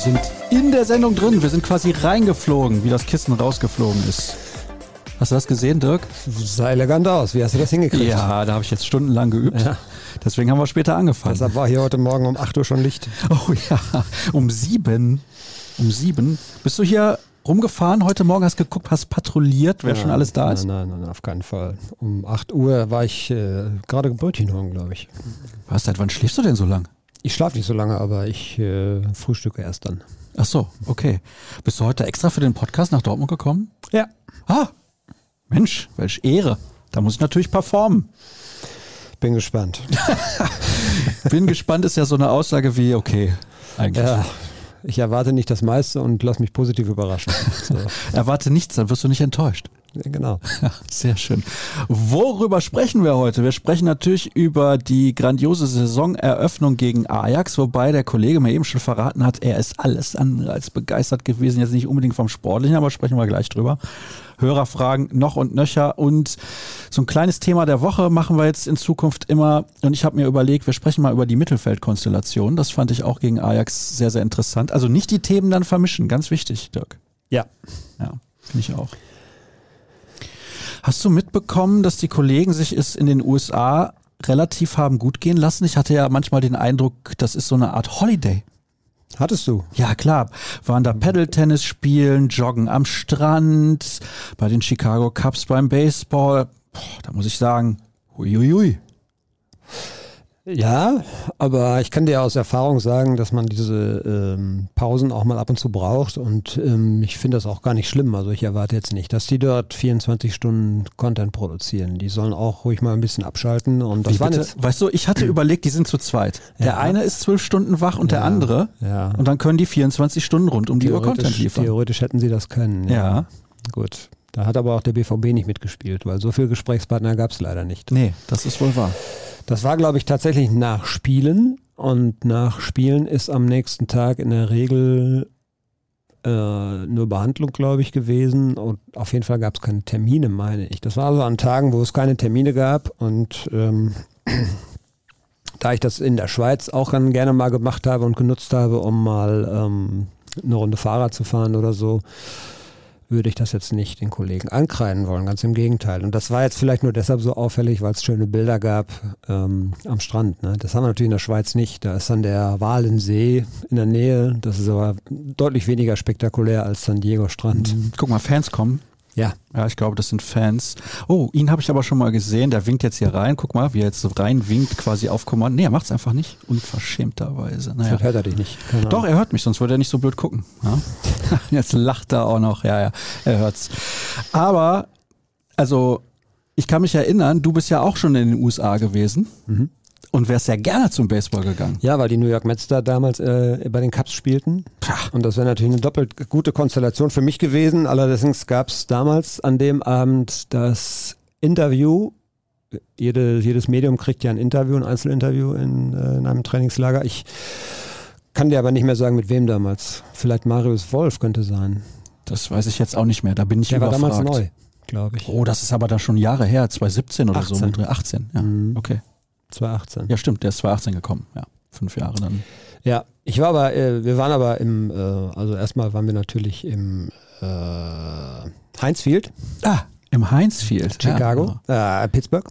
Wir sind in der Sendung drin. Wir sind quasi reingeflogen, wie das Kissen rausgeflogen ist. Hast du das gesehen, Dirk? Sah elegant aus. Wie hast du das hingekriegt? Ja, da habe ich jetzt stundenlang geübt. Ja. Deswegen haben wir später angefangen. Deshalb war hier heute Morgen um 8 Uhr schon Licht. Oh ja, um sieben. Um sieben. Bist du hier rumgefahren heute Morgen, hast geguckt, hast patrouilliert, wer ja, schon alles da ist? Nein, nein, nein, auf keinen Fall. Um 8 Uhr war ich äh, gerade Brötchen holen, glaube ich. Was, seit wann schläfst du denn so lang? Ich schlafe nicht so lange, aber ich äh, frühstücke erst dann. Ach so, okay. Bist du heute extra für den Podcast nach Dortmund gekommen? Ja. Ah, Mensch, welche Ehre. Da muss ich natürlich performen. Bin gespannt. Bin gespannt ist ja so eine Aussage wie, okay, eigentlich. Ja, ich erwarte nicht das meiste und lass mich positiv überraschen. So. erwarte nichts, dann wirst du nicht enttäuscht. Ja, genau. Sehr schön. Worüber sprechen wir heute? Wir sprechen natürlich über die grandiose Saisoneröffnung gegen Ajax, wobei der Kollege mir eben schon verraten hat, er ist alles andere als begeistert gewesen. Jetzt nicht unbedingt vom Sportlichen, aber sprechen wir gleich drüber. Hörerfragen noch und nöcher. Und so ein kleines Thema der Woche machen wir jetzt in Zukunft immer. Und ich habe mir überlegt, wir sprechen mal über die Mittelfeldkonstellation. Das fand ich auch gegen Ajax sehr, sehr interessant. Also nicht die Themen dann vermischen. Ganz wichtig, Dirk. Ja. Ja, finde ich auch. Hast du mitbekommen, dass die Kollegen sich es in den USA relativ haben gut gehen lassen? Ich hatte ja manchmal den Eindruck, das ist so eine Art Holiday. Hattest du? Ja, klar. Waren da Paddle-Tennis spielen, joggen am Strand, bei den Chicago Cubs beim Baseball. Boah, da muss ich sagen, huiuiui. Ja, aber ich kann dir aus Erfahrung sagen, dass man diese ähm, Pausen auch mal ab und zu braucht und ähm, ich finde das auch gar nicht schlimm. Also ich erwarte jetzt nicht, dass die dort 24 Stunden Content produzieren. Die sollen auch ruhig mal ein bisschen abschalten und das war jetzt. Weißt du, ich hatte überlegt, die sind zu zweit. Der ja. eine ist zwölf Stunden wach und ja. der andere ja. und dann können die 24 Stunden rund um die Uhr Content liefern. Theoretisch hätten sie das können. ja. ja. Gut. Da hat aber auch der BVB nicht mitgespielt, weil so viele Gesprächspartner gab es leider nicht. Nee, das ist wohl wahr. Das war, glaube ich, tatsächlich nach Spielen. Und nach Spielen ist am nächsten Tag in der Regel äh, nur Behandlung, glaube ich, gewesen. Und auf jeden Fall gab es keine Termine, meine ich. Das war also an Tagen, wo es keine Termine gab. Und ähm, da ich das in der Schweiz auch dann gerne mal gemacht habe und genutzt habe, um mal ähm, eine Runde Fahrrad zu fahren oder so, würde ich das jetzt nicht den Kollegen ankreiden wollen, ganz im Gegenteil. Und das war jetzt vielleicht nur deshalb so auffällig, weil es schöne Bilder gab ähm, am Strand. Ne? Das haben wir natürlich in der Schweiz nicht. Da ist dann der Walensee in der Nähe. Das ist aber deutlich weniger spektakulär als San Diego Strand. Guck mal, Fans kommen. Ja. Ja, ich glaube, das sind Fans. Oh, ihn habe ich aber schon mal gesehen. Der winkt jetzt hier rein. Guck mal, wie er jetzt rein winkt, quasi auf Kommando. Nee, er macht es einfach nicht. Unverschämterweise. Naja. hört er dich nicht. Keine Doch, er hört mich, sonst würde er nicht so blöd gucken. Ja? jetzt lacht er auch noch. Ja, ja, er hört's. Aber, also, ich kann mich erinnern, du bist ja auch schon in den USA gewesen. Mhm und wärst ja gerne zum Baseball gegangen. Ja, weil die New York Mets da damals äh, bei den Cubs spielten. Pah. Und das wäre natürlich eine doppelt gute Konstellation für mich gewesen. Allerdings gab es damals an dem Abend das Interview. Jede, jedes Medium kriegt ja ein Interview, ein Einzelinterview in, äh, in einem Trainingslager. Ich kann dir aber nicht mehr sagen, mit wem damals. Vielleicht Marius Wolf könnte sein. Das weiß ich jetzt auch nicht mehr. Da bin ich Der überfragt. war damals neu, glaube ich. Oh, das ist aber da schon Jahre her, 2017 oder 18. so. 18, ja. Mhm. Okay. 2018. Ja, stimmt, der ist 2018 gekommen, ja. Fünf Jahre dann. Ja, ich war aber, äh, wir waren aber im, äh, also erstmal waren wir natürlich im äh, Heinzfield. Ah, im Heinzfield. Chicago, ja, genau. äh, Pittsburgh.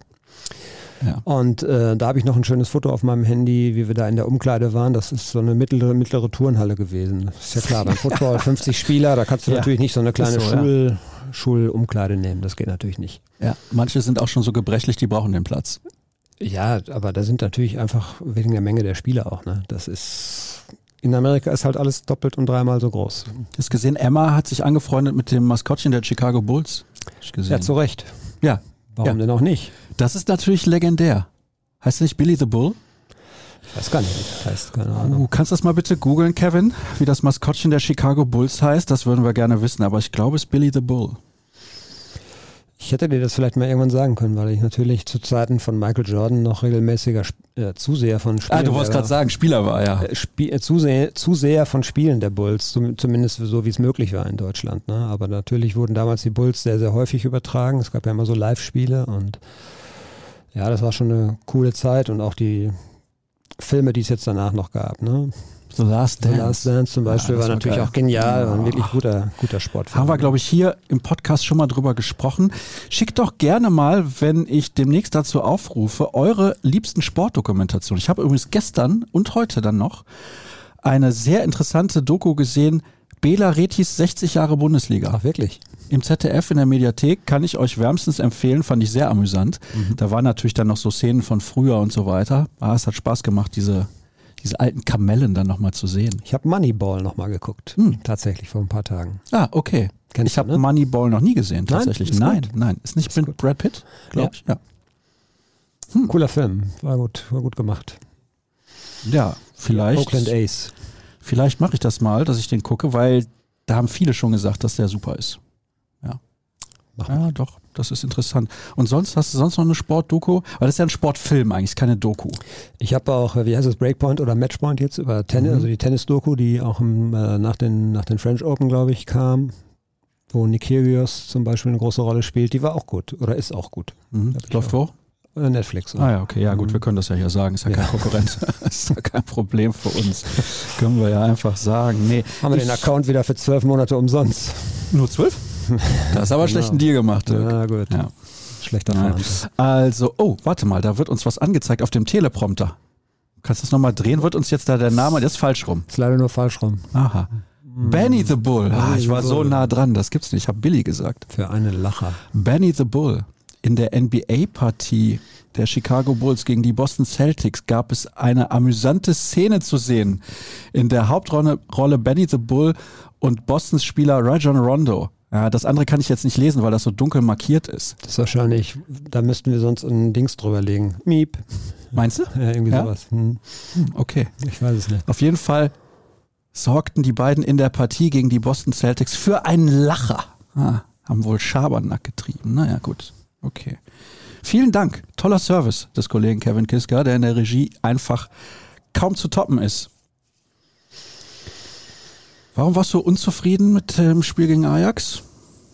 Ja. Und äh, da habe ich noch ein schönes Foto auf meinem Handy, wie wir da in der Umkleide waren. Das ist so eine mittlere, mittlere Turnhalle gewesen. Das ist ja klar, beim Football 50 Spieler, da kannst du ja. natürlich nicht so eine kleine so, Schul, ja. Schulumkleide nehmen. Das geht natürlich nicht. Ja, manche sind auch schon so gebrechlich, die brauchen den Platz. Ja, aber da sind natürlich einfach wegen der Menge der Spieler auch. Ne? Das ist in Amerika ist halt alles doppelt und dreimal so groß. Du hast gesehen, Emma hat sich angefreundet mit dem Maskottchen der Chicago Bulls. Ja, zu Recht. Ja. Warum ja. denn auch nicht? Das ist natürlich legendär. Heißt er nicht Billy the Bull? Ich weiß gar nicht, wie das heißt. Keine Ahnung. Uh, kannst du das mal bitte googeln, Kevin, wie das Maskottchen der Chicago Bulls heißt? Das würden wir gerne wissen, aber ich glaube, es ist Billy the Bull. Ich hätte dir das vielleicht mal irgendwann sagen können, weil ich natürlich zu Zeiten von Michael Jordan noch regelmäßiger äh, Zuseher von Spielen. Ah, du wolltest gerade sagen, Spieler war ja. Äh, Spie äh, Zuseher, Zuseher von Spielen der Bulls, zum, zumindest so wie es möglich war in Deutschland. Ne? Aber natürlich wurden damals die Bulls sehr, sehr häufig übertragen. Es gab ja immer so Live-Spiele und ja, das war schon eine coole Zeit und auch die Filme, die es jetzt danach noch gab. Ne? The Last Dance. The Last Dance zum Beispiel Ja, war war natürlich geil. auch genial, Ja. wirklich guter, guter Sportfilm. Haben wir, glaube ich, hier im Podcast schon mal drüber gesprochen. Schickt doch gerne mal, wenn ich demnächst dazu aufrufe, eure liebsten Sportdokumentationen. Ich habe übrigens gestern und heute dann noch eine sehr interessante Doku gesehen. Bela Retis 60 Jahre Bundesliga. Ach, wirklich? Im ZDF in der Mediathek kann ich euch wärmstens empfehlen, fand ich sehr amüsant. Da waren natürlich dann noch so Szenen von früher und so weiter. Ah, es hat Spaß gemacht, diese, diese alten Kamellen dann nochmal zu sehen. Ich habe Moneyball nochmal geguckt. Hm. Tatsächlich vor ein paar Tagen. Ah, okay. Kennst ich habe ne? Moneyball noch nie gesehen, Nein? tatsächlich. Nein, gut. nein. Ist nicht Ist mit gut. Brad Pitt, glaube Ja. ich. Ja. Cooler Film. War gut, war gut gemacht. Ja, vielleicht. Oakland Ace. Vielleicht mache ich das mal, dass ich den gucke, weil da haben viele schon gesagt, dass der super ist. Mach Ja, doch, das ist interessant. Und sonst hast du sonst noch eine Sportdoku? Weil das ist ja ein Sportfilm eigentlich, keine Doku. Ich habe auch, äh, wie heißt es, Breakpoint oder Matchpoint jetzt über Tennis, Mhm. also die Tennis-Doku, die auch im, äh, nach, den, nach den French Open, glaube ich, kam, wo Nick Kyrgios zum Beispiel eine große Rolle spielt, die war auch gut oder ist auch gut. Mhm. Läuft wo? Äh, Netflix. Ah ja, okay, ja gut, Mhm. wir können das ja hier sagen, ist ja, Ja. kein Konkurrent. ist ja kein Problem für uns. können wir ja einfach sagen. Nee, Haben wir den Account wieder für zwölf Monate umsonst. nur zwölf? Das ist aber Genau. schlechten Deal gemacht. Dirk. Ja, gut. Ja. Schlechter Ja. Also, oh, warte mal, da wird uns was angezeigt auf dem Teleprompter. Kannst du das nochmal drehen? Wird uns jetzt da der Name, der ist falsch rum. Ist leider nur falsch rum. Aha. Benny the Bull. Ah, ich war so nah dran, das gibt's nicht. Ich habe Billy gesagt. Für einen Lacher. Benny the Bull. In der NBA-Partie der Chicago Bulls gegen die Boston Celtics gab es eine amüsante Szene zu sehen. In der Hauptrolle Rolle Benny the Bull und Bostons Spieler Rajon Rondo. Ja, das andere kann ich jetzt nicht lesen, weil das so dunkel markiert ist. Das ist wahrscheinlich, da müssten wir sonst ein Dings drüber legen. Miep. Meinst du? Ja, irgendwie Ja? sowas. Hm. Hm, Okay. Ich weiß es nicht. Auf jeden Fall sorgten die beiden in der Partie gegen die Boston Celtics für einen Lacher. Ah, haben wohl Schabernack getrieben. Naja, gut. Okay. Vielen Dank. Toller Service des Kollegen Kevin Kiska, der in der Regie einfach kaum zu toppen ist. Warum warst du unzufrieden mit dem Spiel gegen Ajax?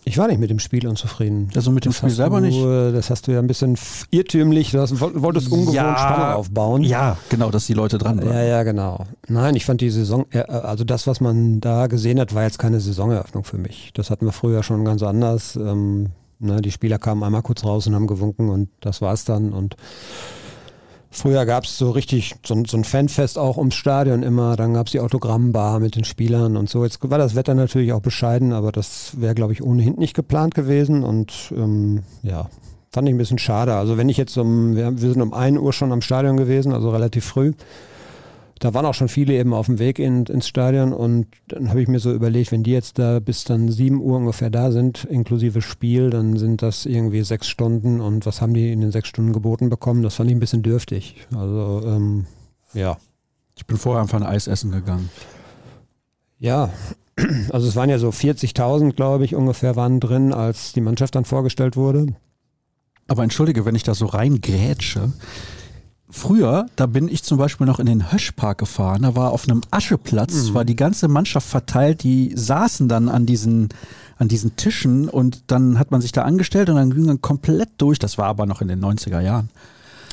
Ich war nicht mit dem Spiel unzufrieden. Also mit dem Das Spiel selber du, nicht? Das hast du ja ein bisschen irrtümlich, du hast, wolltest ungewohnt Ja. Spannung aufbauen. Ja, genau, dass die Leute dran waren. Ja, ja, genau. Nein, ich fand die Saison, äh, also das, was man da gesehen hat, war jetzt keine Saisoneröffnung für mich. Das hatten wir früher schon ganz anders. Ähm, ne, die Spieler kamen einmal kurz raus und haben gewunken und das war's dann. Und früher gab es so richtig so, ein- so ein Fanfest auch ums Stadion immer. Dann gab es die Autogrammbar mit den Spielern und so. Jetzt war das Wetter natürlich auch bescheiden, aber das wäre, glaube ich, ohnehin nicht geplant gewesen. Und ähm, ja, fand ich ein bisschen schade. Also wenn ich jetzt um, wir, wir sind um 1 Uhr schon am Stadion gewesen, also relativ früh. Da waren auch schon viele eben auf dem Weg in, ins Stadion und dann habe ich mir so überlegt, wenn die jetzt da bis dann 7 Uhr ungefähr da sind, inklusive Spiel, dann sind das irgendwie sechs Stunden und was haben die in den sechs Stunden geboten bekommen? Das fand ich ein bisschen dürftig. Also ähm, ja. Ich bin vorher einfach ein Eis essen gegangen. Ja, also es waren ja so 40.000, glaube ich, ungefähr waren drin, als die Mannschaft dann vorgestellt wurde. Aber entschuldige, wenn ich da so reingrätsche. Früher, da bin ich zum Beispiel noch in den Höschpark gefahren. Da war auf einem Ascheplatz, Mhm. war die ganze Mannschaft verteilt. Die saßen dann an diesen, an diesen Tischen und dann hat man sich da angestellt und dann ging man komplett durch. Das war aber noch in den 90er Jahren.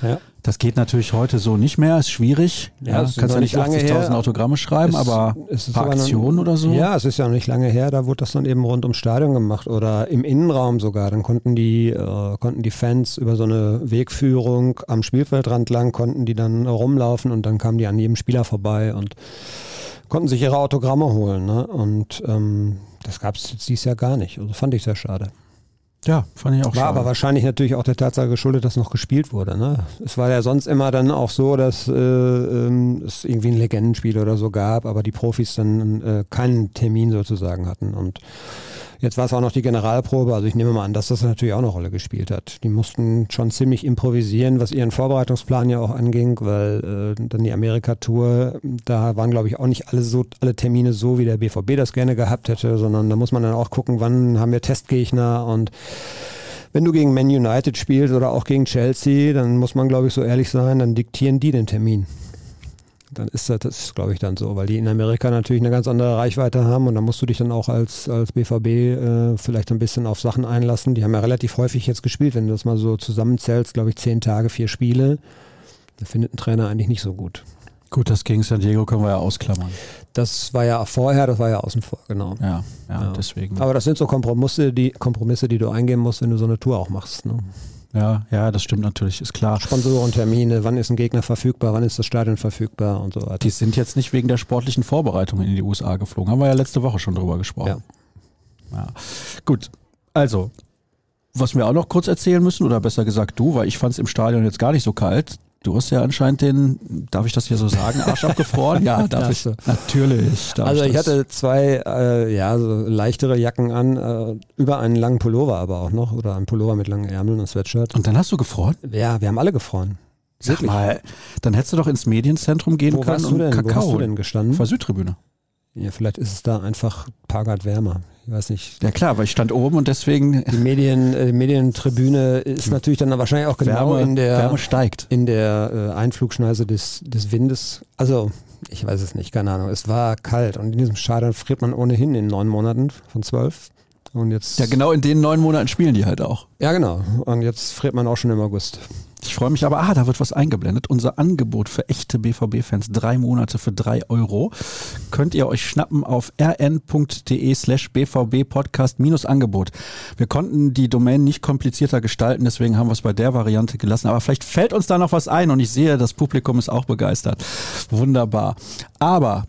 Ja. Das geht natürlich heute so nicht mehr, ist schwierig. Ja, Ja, kannst ja nicht nicht lange 80.000 her. Autogramme schreiben, Es- aber es ist Aktionen oder so. Ja, es ist ja noch nicht lange her, da wurde das dann eben rund ums Stadion gemacht oder im Innenraum sogar. Dann konnten die, äh, konnten die Fans über so eine Wegführung am Spielfeldrand lang, konnten die dann rumlaufen und dann kamen die an jedem Spieler vorbei und konnten sich ihre Autogramme holen. Ne? Und ähm, das gab es jetzt dieses Jahr gar nicht. Also fand ich sehr schade. Ja fand ich auch War schade. aber wahrscheinlich natürlich auch der Tatsache geschuldet, dass noch gespielt wurde. Ne? Es war ja sonst immer dann auch so, dass äh, ähm, es irgendwie ein Legendenspiel oder so gab, aber die Profis dann äh, keinen Termin sozusagen hatten. Und jetzt war es auch noch die Generalprobe. Also ich nehme mal an, dass das natürlich auch eine Rolle gespielt hat. Die mussten schon ziemlich improvisieren, was ihren Vorbereitungsplan ja auch anging, weil äh, dann die Amerika-Tour, da waren glaube ich auch nicht alle so alle Termine so, wie der BVB das gerne gehabt hätte, sondern da muss man dann auch gucken, wann haben wir Testgegner und wenn du gegen Man United spielst oder auch gegen Chelsea, dann muss man, glaube ich, so ehrlich sein, dann diktieren die den Termin. Dann ist das, das glaube ich, dann so, weil die in Amerika natürlich eine ganz andere Reichweite haben und da musst du dich dann auch als, als BVB äh, vielleicht ein bisschen auf Sachen einlassen. Die haben ja relativ häufig jetzt gespielt, wenn du das mal so zusammenzählst, glaube ich, zehn Tage, vier Spiele. Da findet ein Trainer eigentlich nicht so gut. Gut, das gegen San Diego können wir ja ausklammern. Das war ja vorher, das war ja außen vor, genau. Ja, ja, ja. deswegen. Aber das sind so Kompromisse die, Kompromisse, die du eingehen musst, wenn du so eine Tour auch machst. Ne? Ja, ja, das stimmt natürlich, ist klar. Sponsorentermine, wann ist ein Gegner verfügbar, wann ist das Stadion verfügbar und so weiter. Die sind jetzt nicht wegen der sportlichen Vorbereitung in die USA geflogen. Haben wir ja letzte Woche schon drüber gesprochen. Ja. ja. Gut, also, was wir auch noch kurz erzählen müssen, oder besser gesagt du, weil ich fand es im Stadion jetzt gar nicht so kalt. Du hast ja anscheinend den, darf ich das hier so sagen, Arsch abgefroren? Ja, darf ich. Natürlich. Darf also ich, ich hatte zwei, äh, ja, so leichtere Jacken an, äh, über einen langen Pullover aber auch noch, oder einen Pullover mit langen Ärmeln und Sweatshirt. Und dann hast du gefroren? Ja, wir haben alle gefroren. Sag mal, dann hättest du doch ins Medienzentrum gehen Wo können und Kakao. Wo hast du denn gestanden? Der Südtribüne. Ja, vielleicht ist es da einfach ein paar Grad wärmer. Ich weiß nicht. Ja klar, weil ich stand oben und deswegen. Die Medien, äh, Medientribüne ist natürlich dann wahrscheinlich auch genau Wärme, in der Wärme steigt. in der äh, Einflugschneise des, des Windes. Also ich weiß es nicht, keine Ahnung. Es war kalt und in diesem Stadion friert man ohnehin in neun Monaten von zwölf. Und jetzt. Ja, genau in den neun Monaten spielen die halt auch. Ja, genau. Und jetzt friert man auch schon im August. Ich freue mich aber, ah, da wird was eingeblendet. Unser Angebot für echte BVB-Fans, drei Monate für drei Euro, könnt ihr euch schnappen auf rn.de slash bvb-podcast minus Angebot. Wir konnten die Domain nicht komplizierter gestalten, deswegen haben wir es bei der Variante gelassen. Aber vielleicht fällt uns da noch was ein und ich sehe, das Publikum ist auch begeistert. Wunderbar. Aber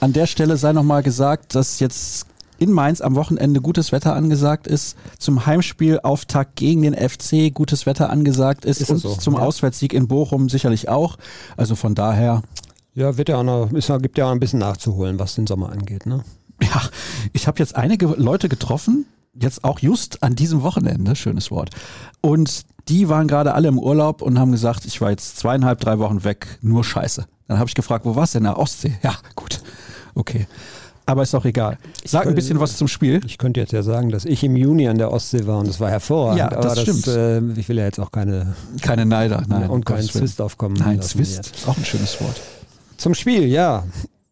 an der Stelle sei nochmal gesagt, dass jetzt in Mainz am Wochenende gutes Wetter angesagt ist, zum Heimspielauftakt gegen den FC gutes Wetter angesagt ist, ist und so? zum ja. Auswärtssieg in Bochum sicherlich auch. Also von daher. Ja, wird ja auch noch, ist, gibt ja auch ein bisschen nachzuholen, was den Sommer angeht, ne? Ja, ich habe jetzt einige Leute getroffen, jetzt auch just an diesem Wochenende, schönes Wort. Und die waren gerade alle im Urlaub und haben gesagt, ich war jetzt zweieinhalb, drei Wochen weg, nur Scheiße. Dann habe ich gefragt, wo warst du denn? In der Ostsee. Ja, gut. Okay. Aber ist auch egal. Sag könnte, ein bisschen was zum Spiel. Ich könnte jetzt ja sagen, dass ich im Juni an der Ostsee war und das war hervorragend. Ja, das, das stimmt. Äh, ich will ja jetzt auch keine... Keine Neider, nein. Und keinen Zwist aufkommen. Nein, Zwist, auch ein schönes Wort. Zum Spiel, ja.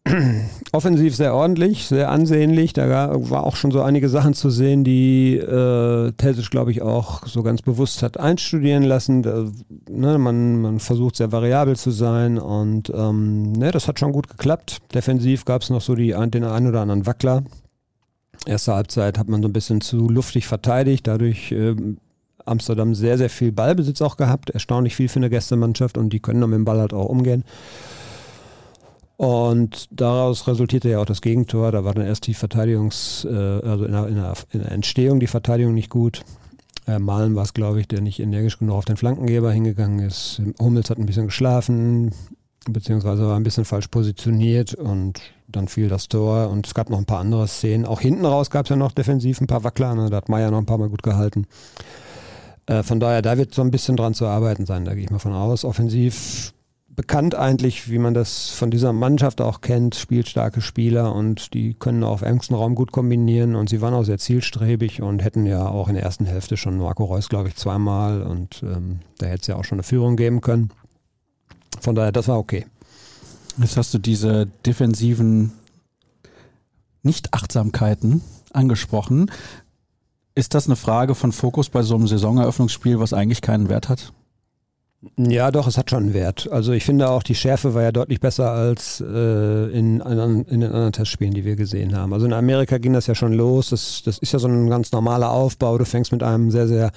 offensiv sehr ordentlich, sehr ansehnlich. Da war auch schon so einige Sachen zu sehen, die äh, Tessisch, glaube ich, auch so ganz bewusst hat einstudieren lassen. Da, ne, man, man versucht sehr variabel zu sein und ähm, ne, das hat schon gut geklappt. Defensiv gab es noch so die, den einen oder anderen Wackler. Erste Halbzeit hat man so ein bisschen zu luftig verteidigt, dadurch äh, Amsterdam sehr, sehr viel Ballbesitz auch gehabt, erstaunlich viel für eine Gästemannschaft und die können mit dem Ball halt auch umgehen. Und daraus resultierte ja auch das Gegentor. Da war dann erst die Verteidigungs-, äh, also in der, in, der, in der, Entstehung die Verteidigung nicht gut. Äh, Malen war es, glaube ich, der nicht energisch genug auf den Flankengeber hingegangen ist. Hummels hat ein bisschen geschlafen, beziehungsweise war ein bisschen falsch positioniert und dann fiel das Tor und es gab noch ein paar andere Szenen. Auch hinten raus gab es ja noch defensiv ein paar Wackler, ne? da hat Meier noch ein paar Mal gut gehalten. Äh, von daher, da wird so ein bisschen dran zu arbeiten sein, da gehe ich mal von aus. Offensiv bekannt eigentlich, wie man das von dieser Mannschaft auch kennt, spielstarke Spieler und die können auf engstem Raum gut kombinieren und sie waren auch sehr zielstrebig und hätten ja auch in der ersten Hälfte schon Marco Reus, glaube ich, zweimal und ähm, da hätte es ja auch schon eine Führung geben können. Von daher, das war okay. Jetzt hast du diese defensiven Nichtachtsamkeiten angesprochen. Ist das eine Frage von Fokus bei so einem Saisoneröffnungsspiel, was eigentlich keinen Wert hat? Ja, doch, es hat schon einen Wert. Also ich finde auch, die Schärfe war ja deutlich besser als äh, in, in, in, den anderen Testspielen, die wir gesehen haben. Also in Amerika ging das ja schon los. Das, das ist ja so ein ganz normaler Aufbau. Du fängst mit einem sehr, sehr,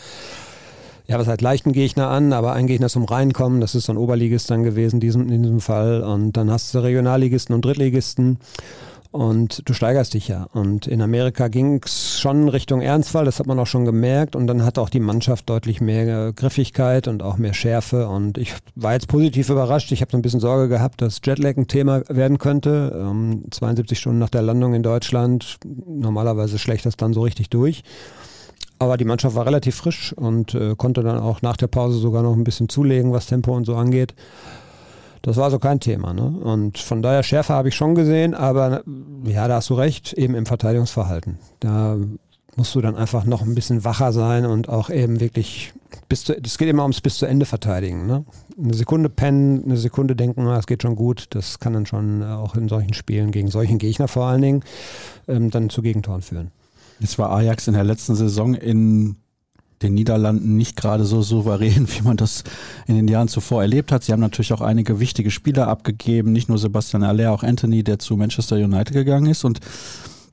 ja, was halt leichten Gegner an, aber ein Gegner zum Reinkommen. Das ist so ein Oberligist dann gewesen diesem, in diesem Fall. Und dann hast du Regionalligisten und Drittligisten. Und du steigerst dich ja. Und in Amerika ging es schon Richtung Ernstfall, das hat man auch schon gemerkt. Und dann hat auch die Mannschaft deutlich mehr Griffigkeit und auch mehr Schärfe. Und ich war jetzt positiv überrascht. Ich habe so ein bisschen Sorge gehabt, dass Jetlag ein Thema werden könnte. Ähm, 72 Stunden nach der Landung in Deutschland. Normalerweise schlecht das dann so richtig durch. Aber die Mannschaft war relativ frisch und äh, konnte dann auch nach der Pause sogar noch ein bisschen zulegen, was Tempo und so angeht. Das war so kein Thema. Ne? Und von daher Schärfe habe ich schon gesehen, aber ja, da hast du recht, eben im Verteidigungsverhalten. Da musst du dann einfach noch ein bisschen wacher sein und auch eben wirklich bis zu, das geht immer ums bis zu Ende verteidigen. Ne? Eine Sekunde pennen, eine Sekunde denken, es geht schon gut, das kann dann schon auch in solchen Spielen gegen solchen Gegner vor allen Dingen ähm, dann zu Gegentoren führen. Jetzt war Ajax in der letzten Saison in den Niederlanden nicht gerade so souverän, wie man das in den Jahren zuvor erlebt hat. Sie haben natürlich auch einige wichtige Spieler abgegeben, nicht nur Sebastian Aller, auch Anthony, der zu Manchester United gegangen ist und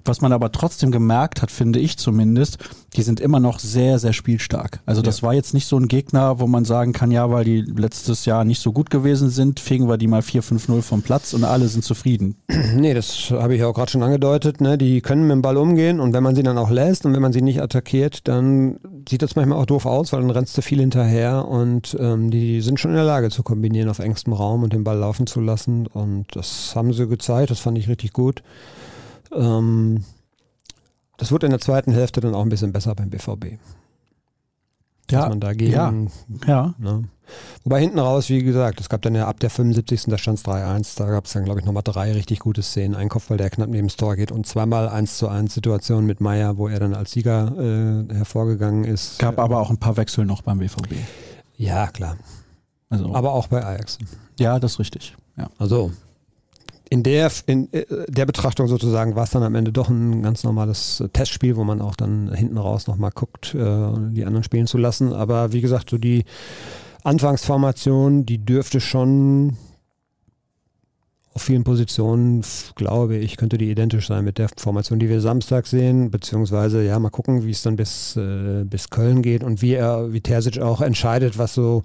was man aber trotzdem gemerkt hat, finde ich zumindest, die sind immer noch sehr, sehr spielstark. Also das ja. war jetzt nicht so ein Gegner, wo man sagen kann, ja, weil die letztes Jahr nicht so gut gewesen sind, fegen wir die mal 4-5-0 vom Platz und alle sind zufrieden. Nee, das habe ich ja auch gerade schon angedeutet. Ne? Die können mit dem Ball umgehen und wenn man sie dann auch lässt und wenn man sie nicht attackiert, dann sieht das manchmal auch doof aus, weil dann rennst du viel hinterher und ähm, die sind schon in der Lage zu kombinieren auf engstem Raum und den Ball laufen zu lassen und das haben sie gezeigt, das fand ich richtig gut. Ähm, das wird in der zweiten Hälfte dann auch ein bisschen besser beim BVB. Ja, dass man dagegen, ja, ja. Ne? Wobei hinten raus, wie gesagt, es gab dann ja ab der 75. da stand es 3-1, da gab es dann glaube ich nochmal drei richtig gute Szenen. Ein Kopfball, der knapp neben das Tor geht und zweimal 1 zu 1 Situationen mit Meier, wo er dann als Sieger äh, hervorgegangen ist. Gab aber auch ein paar Wechsel noch beim BVB. Ja, klar. Also, aber auch bei Ajax. Ja, das ist richtig. Ja. Also in der, in äh, der Betrachtung sozusagen war es dann am Ende doch ein ganz normales Testspiel, wo man auch dann hinten raus nochmal guckt, äh, die anderen spielen zu lassen. Aber wie gesagt, so die Anfangsformation, die dürfte schon auf vielen Positionen, glaube ich, könnte die identisch sein mit der Formation, die wir Samstag sehen, beziehungsweise ja, mal gucken, wie es dann bis, äh, bis Köln geht und wie er, wie Terzic auch entscheidet, was so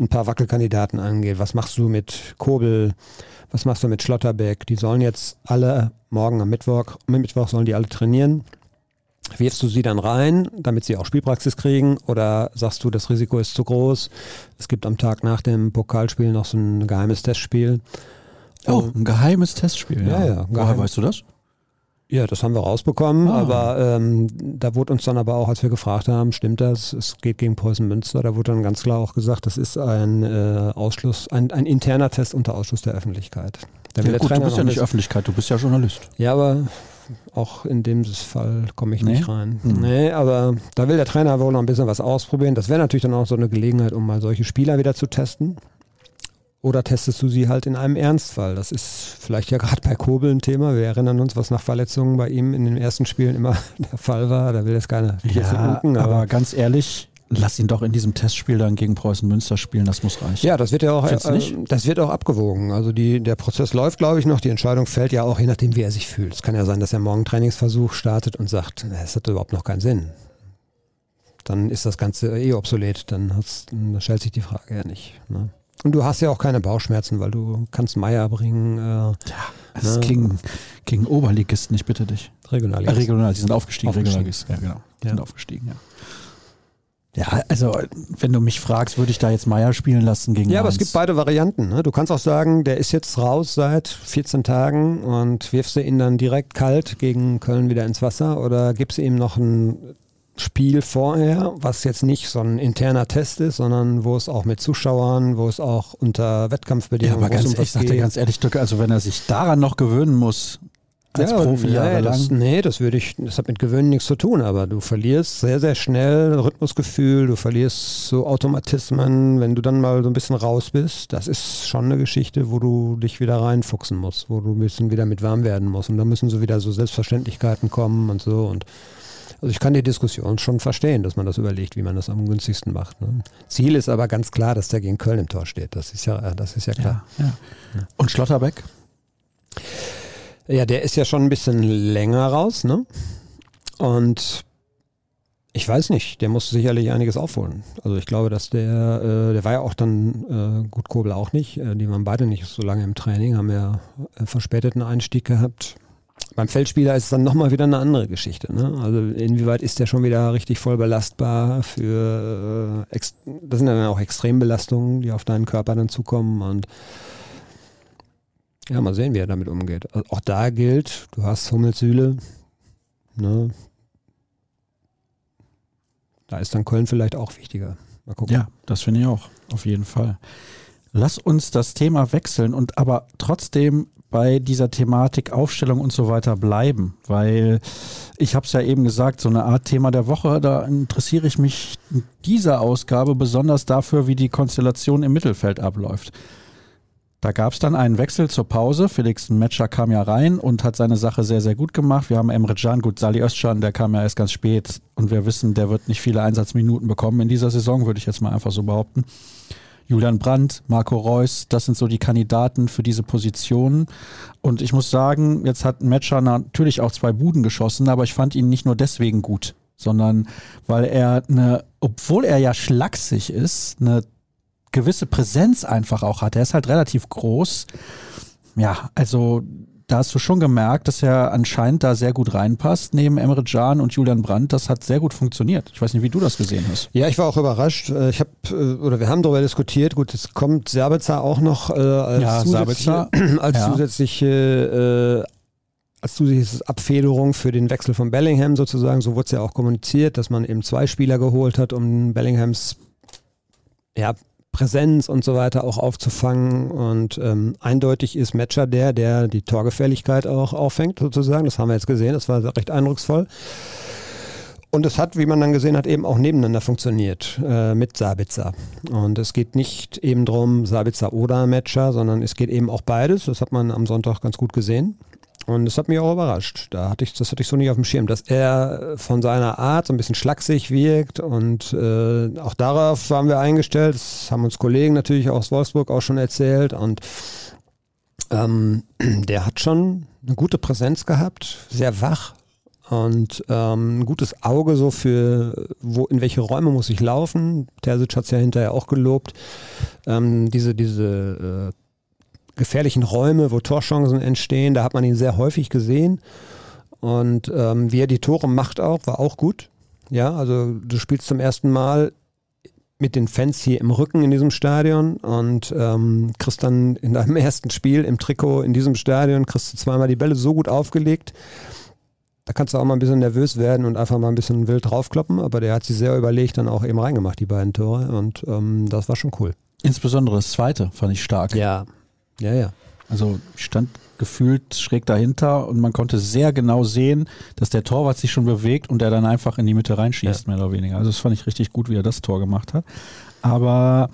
ein paar Wackelkandidaten angeht. Was machst du mit Kobel? Was machst du mit Schlotterbeck? Die sollen jetzt alle morgen am Mittwoch, am Mittwoch sollen die alle trainieren. Wirfst du sie dann rein, damit sie auch Spielpraxis kriegen? Oder sagst du, das Risiko ist zu groß? Es gibt am Tag nach dem Pokalspiel noch so ein geheimes Testspiel. Oh, ein geheimes Testspiel. Ja, ja. ja Woher weißt du das? Ja, das haben wir rausbekommen, ah. aber ähm, da wurde uns dann aber auch, als wir gefragt haben, stimmt das, es geht gegen Preußen Münster, da wurde dann ganz klar auch gesagt, das ist ein äh, Ausschluss, ein, ein interner Test unter Ausschluss der Öffentlichkeit. Ja, gut, du bist ja nicht Öffentlichkeit, du bist ja Journalist. Ja, aber auch in dem Fall komme ich nee. nicht rein. Mhm. Nee, aber da will der Trainer wohl noch ein bisschen was ausprobieren. Das wäre natürlich dann auch so eine Gelegenheit, um mal solche Spieler wieder zu testen. Oder testest du sie halt in einem Ernstfall? Das ist vielleicht ja gerade bei Kobel ein Thema. Wir erinnern uns, was nach Verletzungen bei ihm in den ersten Spielen immer der Fall war. Da will es keine ja, unken, aber, aber ganz ehrlich, lass ihn doch in diesem Testspiel dann gegen Preußen Münster spielen, das muss reichen. Ja, das wird ja auch, äh, das wird auch abgewogen. Also die, der Prozess läuft, glaube ich, noch. Die Entscheidung fällt ja auch je nachdem, wie er sich fühlt. Es kann ja sein, dass er morgen Trainingsversuch startet und sagt, es hat überhaupt noch keinen Sinn. Dann ist das Ganze eh obsolet. Dann, dann stellt sich die Frage ja nicht. Ne? Und du hast ja auch keine Bauchschmerzen, weil du kannst Meier bringen. Äh, ja, das ne? gegen, gegen Oberligisten, ich bitte dich. Regionalligisten. Äh, Regional, die sind aufgestiegen. Regionalligisten, ja genau. Die ja. sind aufgestiegen, ja. Ja, also wenn du mich fragst, würde ich da jetzt Meier spielen lassen gegen Ja, aber es gibt beide Varianten. Ne? Du kannst auch sagen, der ist jetzt raus seit 14 Tagen und wirfst du ihn dann direkt kalt gegen Köln wieder ins Wasser oder gibst du ihm noch ein Spiel vorher, was jetzt nicht so ein interner Test ist, sondern wo es auch mit Zuschauern, wo es auch unter Wettkampfbedingungen ja, aber ganz, um ich sagte ganz ehrlich, also wenn er sich daran noch gewöhnen muss, als ja, Profi ja, das, nee, das würde ich, das hat mit Gewöhnen nichts zu tun, aber du verlierst sehr, sehr schnell Rhythmusgefühl, du verlierst so Automatismen, wenn du dann mal so ein bisschen raus bist, das ist schon eine Geschichte, wo du dich wieder reinfuchsen musst, wo du ein bisschen wieder mit warm werden musst. Und da müssen so wieder so Selbstverständlichkeiten kommen und so. Und also ich kann die Diskussion schon verstehen, dass man das überlegt, wie man das am günstigsten macht. Ne? Ziel ist aber ganz klar, dass der gegen Köln im Tor steht. Das ist ja, das ist ja klar. Ja, ja. Und Schlotterbeck? Ja, der ist ja schon ein bisschen länger raus, ne? Und ich weiß nicht, der muss sicherlich einiges aufholen. Also ich glaube, dass der, äh, der war ja auch dann, äh, gut, Kobel auch nicht, äh, die waren beide nicht so lange im Training, haben ja äh, verspäteten Einstieg gehabt. Beim Feldspieler ist es dann nochmal wieder eine andere Geschichte. Ne? Also inwieweit ist der schon wieder richtig voll belastbar für, äh, das sind dann auch Extrembelastungen, die auf deinen Körper dann zukommen und ja, mal sehen, wie er damit umgeht. Also auch da gilt, du hast Hummelsühle, ne? Da ist dann Köln vielleicht auch wichtiger. Mal gucken. Ja, das finde ich auch, auf jeden Fall. Lass uns das Thema wechseln und aber trotzdem bei dieser Thematik Aufstellung und so weiter bleiben, weil ich habe es ja eben gesagt, so eine Art Thema der Woche, da interessiere ich mich in dieser Ausgabe besonders dafür, wie die Konstellation im Mittelfeld abläuft. Da gab es dann einen Wechsel zur Pause. Felix Metscher kam ja rein und hat seine Sache sehr, sehr gut gemacht. Wir haben Emre Can, gut, Sali Özcan, der kam ja erst ganz spät und wir wissen, der wird nicht viele Einsatzminuten bekommen in dieser Saison, würde ich jetzt mal einfach so behaupten. Julian Brandt, Marco Reus, das sind so die Kandidaten für diese Positionen. Und ich muss sagen, jetzt hat Metscher natürlich auch zwei Buden geschossen, aber ich fand ihn nicht nur deswegen gut, sondern weil er eine, obwohl er ja schlaksig ist, eine gewisse Präsenz einfach auch hat. Er ist halt relativ groß. Ja, also da hast du schon gemerkt, dass er anscheinend da sehr gut reinpasst, neben Emre Can und Julian Brandt. Das hat sehr gut funktioniert. Ich weiß nicht, wie du das gesehen hast. Ja, ich war auch überrascht. Äh, ich habe, äh, oder wir haben darüber diskutiert. Gut, jetzt kommt Sabitzer auch noch äh, als, ja, zusätzliche, als ja. zusätzliche äh, als zusätzliche Abfederung für den Wechsel von Bellingham sozusagen. So wurde es ja auch kommuniziert, dass man eben zwei Spieler geholt hat, um Bellinghams ja, Präsenz und so weiter auch aufzufangen. Und ähm, eindeutig ist Matcher der, der die Torgefährlichkeit auch auffängt, sozusagen. Das haben wir jetzt gesehen, das war recht eindrucksvoll. Und es hat, wie man dann gesehen hat, eben auch nebeneinander funktioniert äh, mit Sabitzer. Und es geht nicht eben darum, Sabitzer oder Matcher, sondern es geht eben auch beides. Das hat man am Sonntag ganz gut gesehen. Und das hat mich auch überrascht. Da hatte ich, das hatte ich so nicht auf dem Schirm, dass er von seiner Art so ein bisschen schlaksig wirkt und äh, auch darauf waren wir eingestellt. Das haben uns Kollegen natürlich aus Wolfsburg auch schon erzählt und ähm, der hat schon eine gute Präsenz gehabt, sehr wach und ähm, ein gutes Auge so für, wo, in welche Räume muss ich laufen. Terzic hat es ja hinterher auch gelobt. Ähm, diese, diese äh, gefährlichen Räume, wo Torchancen entstehen. Da hat man ihn sehr häufig gesehen. Und ähm, wie er die Tore macht auch, war auch gut. Ja, also du spielst zum ersten Mal mit den Fans hier im Rücken in diesem Stadion und ähm, kriegst dann in deinem ersten Spiel im Trikot in diesem Stadion, kriegst du zweimal die Bälle so gut aufgelegt. Da kannst du auch mal ein bisschen nervös werden und einfach mal ein bisschen wild draufkloppen, aber der hat sie sehr überlegt dann auch eben reingemacht, die beiden Tore und ähm, das war schon cool. Insbesondere das zweite fand ich stark. Ja, ja, ja. Also ich stand gefühlt schräg dahinter und man konnte sehr genau sehen, dass der Torwart sich schon bewegt und er dann einfach in die Mitte reinschießt, ja. mehr oder weniger. Also das fand ich richtig gut, wie er das Tor gemacht hat. Aber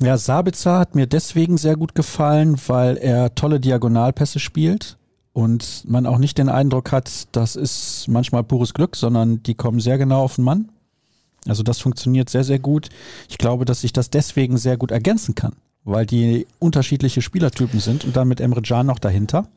ja, Sabitzer hat mir deswegen sehr gut gefallen, weil er tolle Diagonalpässe spielt und man auch nicht den Eindruck hat, das ist manchmal pures Glück, sondern die kommen sehr genau auf den Mann. Also das funktioniert sehr, sehr gut. Ich glaube, dass sich das deswegen sehr gut ergänzen kann weil die unterschiedliche Spielertypen sind und dann mit Emre Can noch dahinter.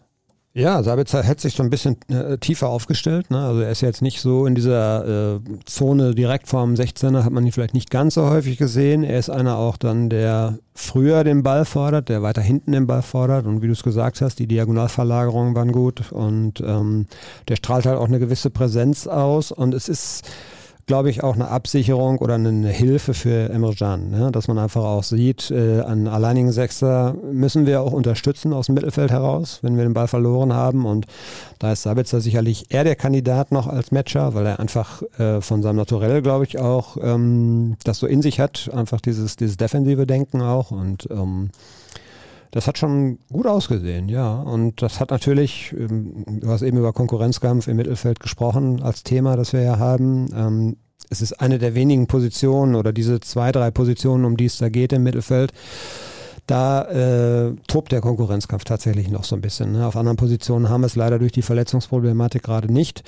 Ja, Sabitzer hätte sich so ein bisschen äh, tiefer aufgestellt. Ne? Also er ist jetzt nicht so in dieser äh, Zone direkt vorm 16er, hat man ihn vielleicht nicht ganz so häufig gesehen. Er ist einer auch dann, der früher den Ball fordert, der weiter hinten den Ball fordert. Und wie du es gesagt hast, die Diagonalverlagerungen waren gut und ähm, der strahlt halt auch eine gewisse Präsenz aus. Und es ist glaube ich, auch eine Absicherung oder eine Hilfe für Emre Can, ne? dass man einfach auch sieht, äh, an alleinigen Sechser müssen wir auch unterstützen aus dem Mittelfeld heraus, wenn wir den Ball verloren haben. Und da ist Sabitzer sicherlich eher der Kandidat noch als Matcher, weil er einfach äh, von seinem Naturell, glaube ich, auch ähm, das so in sich hat, einfach dieses, dieses defensive Denken auch. Und ähm, das hat schon gut ausgesehen, ja. Und das hat natürlich, ähm, du hast eben über Konkurrenzkampf im Mittelfeld gesprochen als Thema, das wir ja haben. Ähm, es ist eine der wenigen Positionen oder diese zwei, drei Positionen, um die es da geht im Mittelfeld. Da äh, tobt der Konkurrenzkampf tatsächlich noch so ein bisschen. Ne? Auf anderen Positionen haben wir es leider durch die Verletzungsproblematik gerade nicht.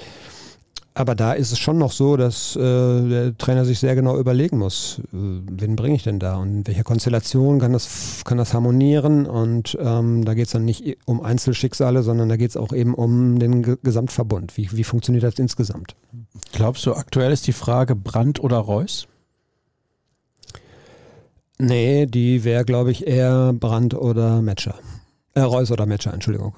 Aber da ist es schon noch so, dass äh, der Trainer sich sehr genau überlegen muss, äh, wen bringe ich denn da und in welcher Konstellation kann das, kann das harmonieren. Und ähm, da geht es dann nicht um Einzelschicksale, sondern da geht es auch eben um den G Gesamtverbund. Wie, wie funktioniert das insgesamt? Glaubst du, aktuell ist die Frage Brandt oder Reus? Nee, die wäre, glaube ich, eher Brandt oder Matcher. Äh, Reus oder Matcher, Entschuldigung.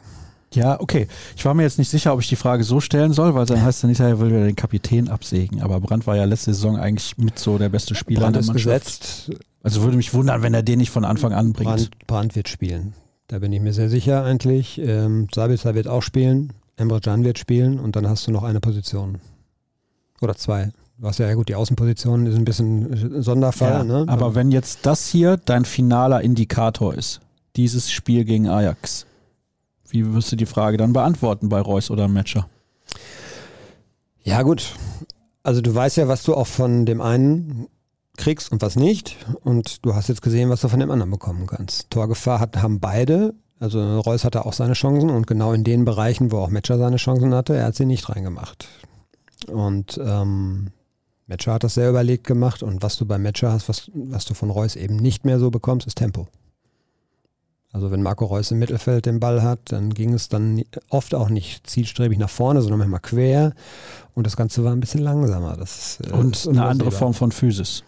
Ja, okay. Ich war mir jetzt nicht sicher, ob ich die Frage so stellen soll, weil dann heißt dann hinterher will wir den Kapitän absägen. Aber Brandt war ja letzte Saison eigentlich mit so der beste Spieler Brandt in der Mannschaft. Gesetzt. Also würde mich wundern, wenn er den nicht von Anfang an bringt. Brandt, Brandt wird spielen. Da bin ich mir sehr sicher eigentlich. Ähm, Sabitzer wird auch spielen. Emre Can wird spielen und dann hast du noch eine Position. Oder zwei. Was ja, ja gut, die Außenposition ist ein bisschen ein Sonderfall. Ja, ne? Aber wenn jetzt das hier dein finaler Indikator ist, dieses Spiel gegen Ajax, wie wirst du die Frage dann beantworten bei Reus oder Matcher? Ja, gut. Also du weißt ja, was du auch von dem einen kriegst und was nicht. Und du hast jetzt gesehen, was du von dem anderen bekommen kannst. Torgefahr hat, haben beide. Also Reus hatte auch seine Chancen und genau in den Bereichen, wo auch Matcher seine Chancen hatte, er hat sie nicht reingemacht. Und ähm, Matcher hat das sehr überlegt gemacht und was du beim Matcher hast, was, was du von Reus eben nicht mehr so bekommst, ist Tempo. Also wenn Marco Reus im Mittelfeld den Ball hat, dann ging es dann oft auch nicht zielstrebig nach vorne, sondern manchmal quer und das Ganze war ein bisschen langsamer. Das äh, und eine andere Form von Physis.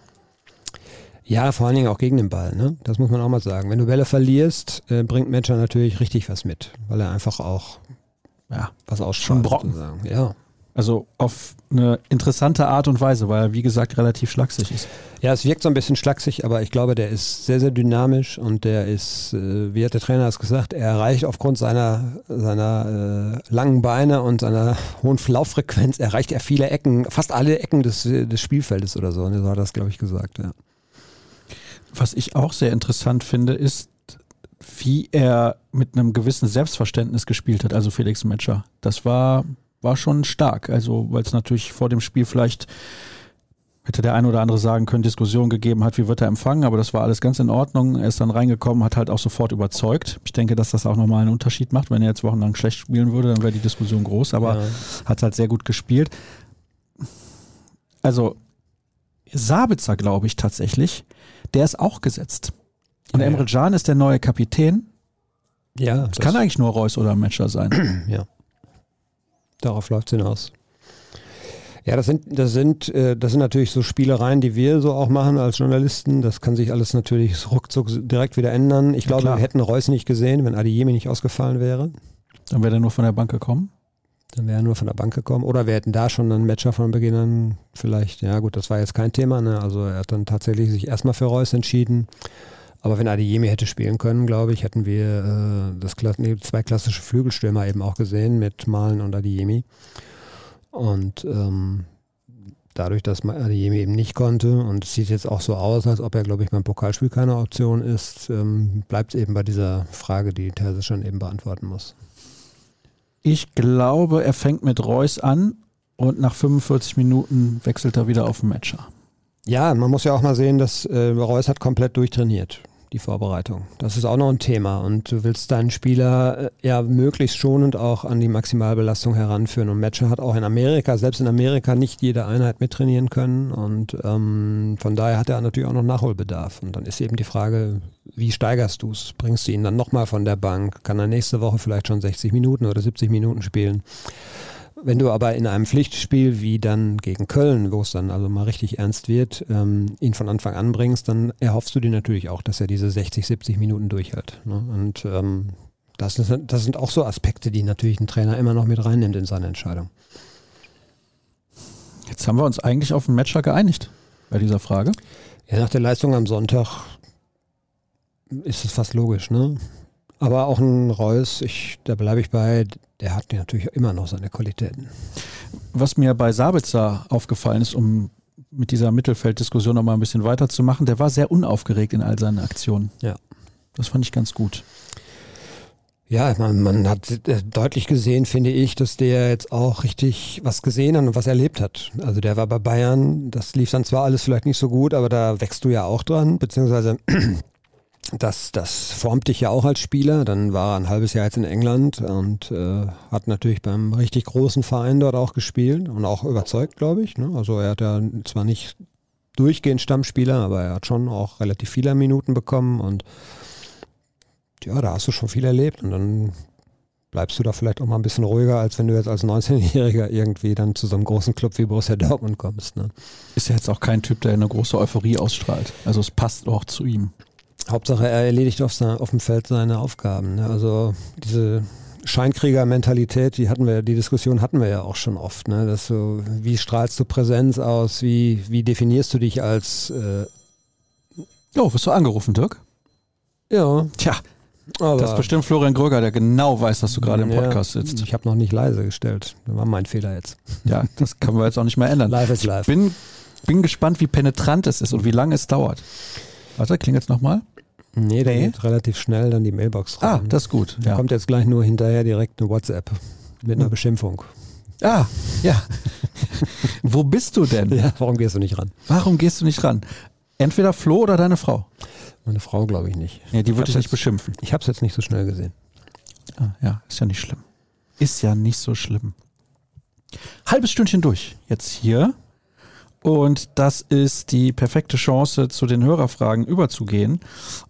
Ja, vor allen Dingen auch gegen den Ball. Ne? Das muss man auch mal sagen. Wenn du Bälle verlierst, äh, bringt Matcher natürlich richtig was mit, weil er einfach auch ja, was ausstrahlt. Schon Brocken. Sozusagen. Ja. Also auf eine interessante Art und Weise, weil er, wie gesagt, relativ schlaksig ist. Ja, es wirkt so ein bisschen schlaksig, aber ich glaube, der ist sehr, sehr dynamisch und der ist, äh, wie hat der Trainer es gesagt, er erreicht aufgrund seiner, seiner äh, langen Beine und seiner hohen Lauffrequenz, erreicht er viele Ecken, fast alle Ecken des, des Spielfeldes oder so. Und so hat das, glaube ich, gesagt, ja. Was ich auch sehr interessant finde, ist, wie er mit einem gewissen Selbstverständnis gespielt hat, also Felix Metscher. Das war war schon stark. Also, weil es natürlich vor dem Spiel vielleicht hätte der eine oder andere sagen können, Diskussion gegeben hat, wie wird er empfangen, aber das war alles ganz in Ordnung. Er ist dann reingekommen, hat halt auch sofort überzeugt. Ich denke, dass das auch nochmal einen Unterschied macht. Wenn er jetzt wochenlang schlecht spielen würde, dann wäre die Diskussion groß, aber ja. hat halt sehr gut gespielt. Also, Sabitzer, glaube ich tatsächlich, der ist auch gesetzt. Und ja, Emre Can ist der neue Kapitän. Ja. Das, das kann eigentlich nur Reus oder Matcher sein. Ja. Darauf läuft es hinaus. Ja, das sind, das sind, äh, das sind natürlich so Spielereien, die wir so auch machen als Journalisten. Das kann sich alles natürlich ruckzuck direkt wieder ändern. Ich ja, glaube, klar. wir hätten Reus nicht gesehen, wenn Adiyemi nicht ausgefallen wäre. Dann wäre er nur von der Bank gekommen. Dann wäre er nur von der Bank gekommen. Oder wir hätten da schon einen Matcher von Beginn an vielleicht. Ja, gut, das war jetzt kein Thema. Ne? Also er hat dann tatsächlich sich erstmal für Reus entschieden. Aber wenn Adeyemi hätte spielen können, glaube ich, hätten wir äh, das, nee, zwei klassische Flügelstürmer eben auch gesehen mit Malen und Adeyemi. Und ähm, dadurch, dass Adeyemi eben nicht konnte und es sieht jetzt auch so aus, als ob er, glaube ich, beim Pokalspiel keine Option ist, ähm, bleibt es eben bei dieser Frage, die Terzic schon eben beantworten muss. Ich glaube, er fängt mit Reus an und nach 45 Minuten wechselt er wieder auf den Matcher. Ja, man muss ja auch mal sehen, dass äh, Reus hat komplett durchtrainiert, die Vorbereitung. Das ist auch noch ein Thema. Und du willst deinen Spieler äh, ja möglichst schonend auch an die Maximalbelastung heranführen. Und Matcher hat auch in Amerika, selbst in Amerika, nicht jede Einheit mittrainieren können. Und ähm, von daher hat er natürlich auch noch Nachholbedarf. Und dann ist eben die Frage, wie steigerst du es? Bringst du ihn dann nochmal von der Bank? Kann er nächste Woche vielleicht schon 60 Minuten oder 70 Minuten spielen? Wenn du aber in einem Pflichtspiel wie dann gegen Köln, wo es dann also mal richtig ernst wird, ähm, ihn von Anfang an bringst, dann erhoffst du dir natürlich auch, dass er diese 60, 70 Minuten durchhält. Ne? Und ähm, das, ist, das sind auch so Aspekte, die natürlich ein Trainer immer noch mit reinnimmt in seine Entscheidung. Jetzt haben wir uns eigentlich auf einen Matcher geeinigt bei dieser Frage. Ja, nach der Leistung am Sonntag ist es fast logisch, ne? Aber auch ein Reus, ich, da bleibe ich bei, der hat natürlich immer noch seine Qualitäten. Was mir bei Sabitzer aufgefallen ist, um mit dieser Mittelfelddiskussion noch mal ein bisschen weiterzumachen, der war sehr unaufgeregt in all seinen Aktionen. Ja. Das fand ich ganz gut. Ja, man, man hat äh, deutlich gesehen, finde ich, dass der jetzt auch richtig was gesehen hat und was erlebt hat. Also der war bei Bayern, das lief dann zwar alles vielleicht nicht so gut, aber da wächst du ja auch dran, beziehungsweise das, das formt dich ja auch als Spieler. Dann war er ein halbes Jahr jetzt in England und äh, hat natürlich beim richtig großen Verein dort auch gespielt und auch überzeugt, glaube ich. Ne? Also er hat ja zwar nicht durchgehend Stammspieler, aber er hat schon auch relativ viele Minuten bekommen und ja, da hast du schon viel erlebt und dann bleibst du da vielleicht auch mal ein bisschen ruhiger, als wenn du jetzt als 19-Jähriger irgendwie dann zu so einem großen Club wie Borussia Dortmund kommst. Ne? Ist ja jetzt auch kein Typ, der eine große Euphorie ausstrahlt. Also es passt auch zu ihm. Hauptsache, er erledigt auf, auf dem Feld seine Aufgaben. Ne? Also diese Scheinkrieger-Mentalität, die hatten wir, die Diskussion hatten wir ja auch schon oft. Ne? Dass so, wie strahlst du Präsenz aus? Wie, wie definierst du dich als äh Oh, wirst du angerufen, Dirk? Ja. Tja, aber das ist bestimmt Florian Gröger, der genau weiß, dass du gerade im Podcast ja, sitzt. Ich habe noch nicht leise gestellt. Das war mein Fehler jetzt. Ja, das können wir jetzt auch nicht mehr ändern. Live ist live. Ich bin, bin gespannt, wie penetrant es ist und wie lange es dauert. Warte, klingt jetzt nochmal. Nee, da nee. geht relativ schnell dann die Mailbox rein. Ah, das ist gut. Da kommt jetzt gleich nur hinterher direkt eine WhatsApp mit einer hm. Beschimpfung. Ah, ja. Wo bist du denn? Ja, warum gehst du nicht ran? Warum gehst du nicht ran? Entweder Flo oder deine Frau. Meine Frau glaube ich nicht. Ja, die würde Ich nicht beschimpfen. Ich habe es jetzt nicht so schnell gesehen. Ah, ja, ist ja nicht schlimm. Ist ja nicht so schlimm. Halbes Stündchen durch. Jetzt hier. Und das ist die perfekte Chance, zu den Hörerfragen überzugehen.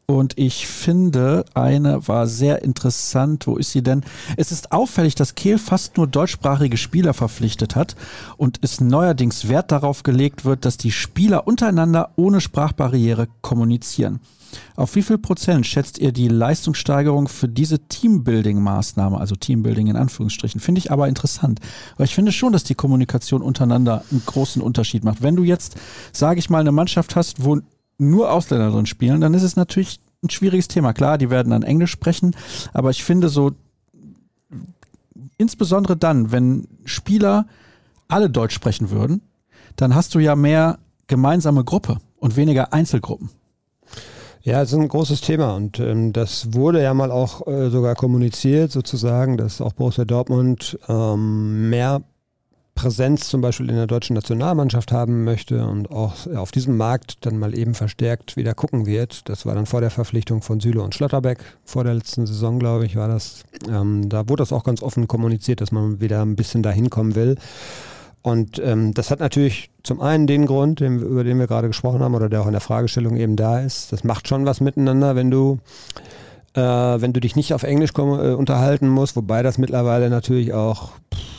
Und ich finde, eine war sehr interessant. Wo ist sie denn? Es ist auffällig, dass Kehl fast nur deutschsprachige Spieler verpflichtet hat und es neuerdings Wert darauf gelegt wird, dass die Spieler untereinander ohne Sprachbarriere kommunizieren. Auf wie viel Prozent schätzt ihr die Leistungssteigerung für diese Teambuilding-Maßnahme, also Teambuilding in Anführungsstrichen? Finde ich aber interessant, weil ich finde schon, dass die Kommunikation untereinander einen großen Unterschied macht. Wenn du jetzt, sage ich mal, eine Mannschaft hast, wo nur Ausländer drin spielen, dann ist es natürlich ein schwieriges Thema. Klar, die werden dann Englisch sprechen, aber ich finde so, insbesondere dann, wenn Spieler alle Deutsch sprechen würden, dann hast du ja mehr gemeinsame Gruppe und weniger Einzelgruppen. Ja, es ist ein großes Thema und ähm, das wurde ja mal auch äh, sogar kommuniziert, sozusagen, dass auch Borussia Dortmund ähm, mehr Präsenz zum Beispiel in der deutschen Nationalmannschaft haben möchte und auch auf diesem Markt dann mal eben verstärkt wieder gucken wird. Das war dann vor der Verpflichtung von Süle und Schlotterbeck, vor der letzten Saison, glaube ich, war das. Ähm, da wurde das auch ganz offen kommuniziert, dass man wieder ein bisschen dahin kommen will. Und ähm, das hat natürlich zum einen den Grund, den, über den wir gerade gesprochen haben oder der auch in der Fragestellung eben da ist. Das macht schon was miteinander, wenn du, äh, wenn du dich nicht auf Englisch äh, unterhalten musst, wobei das mittlerweile natürlich auch, pff,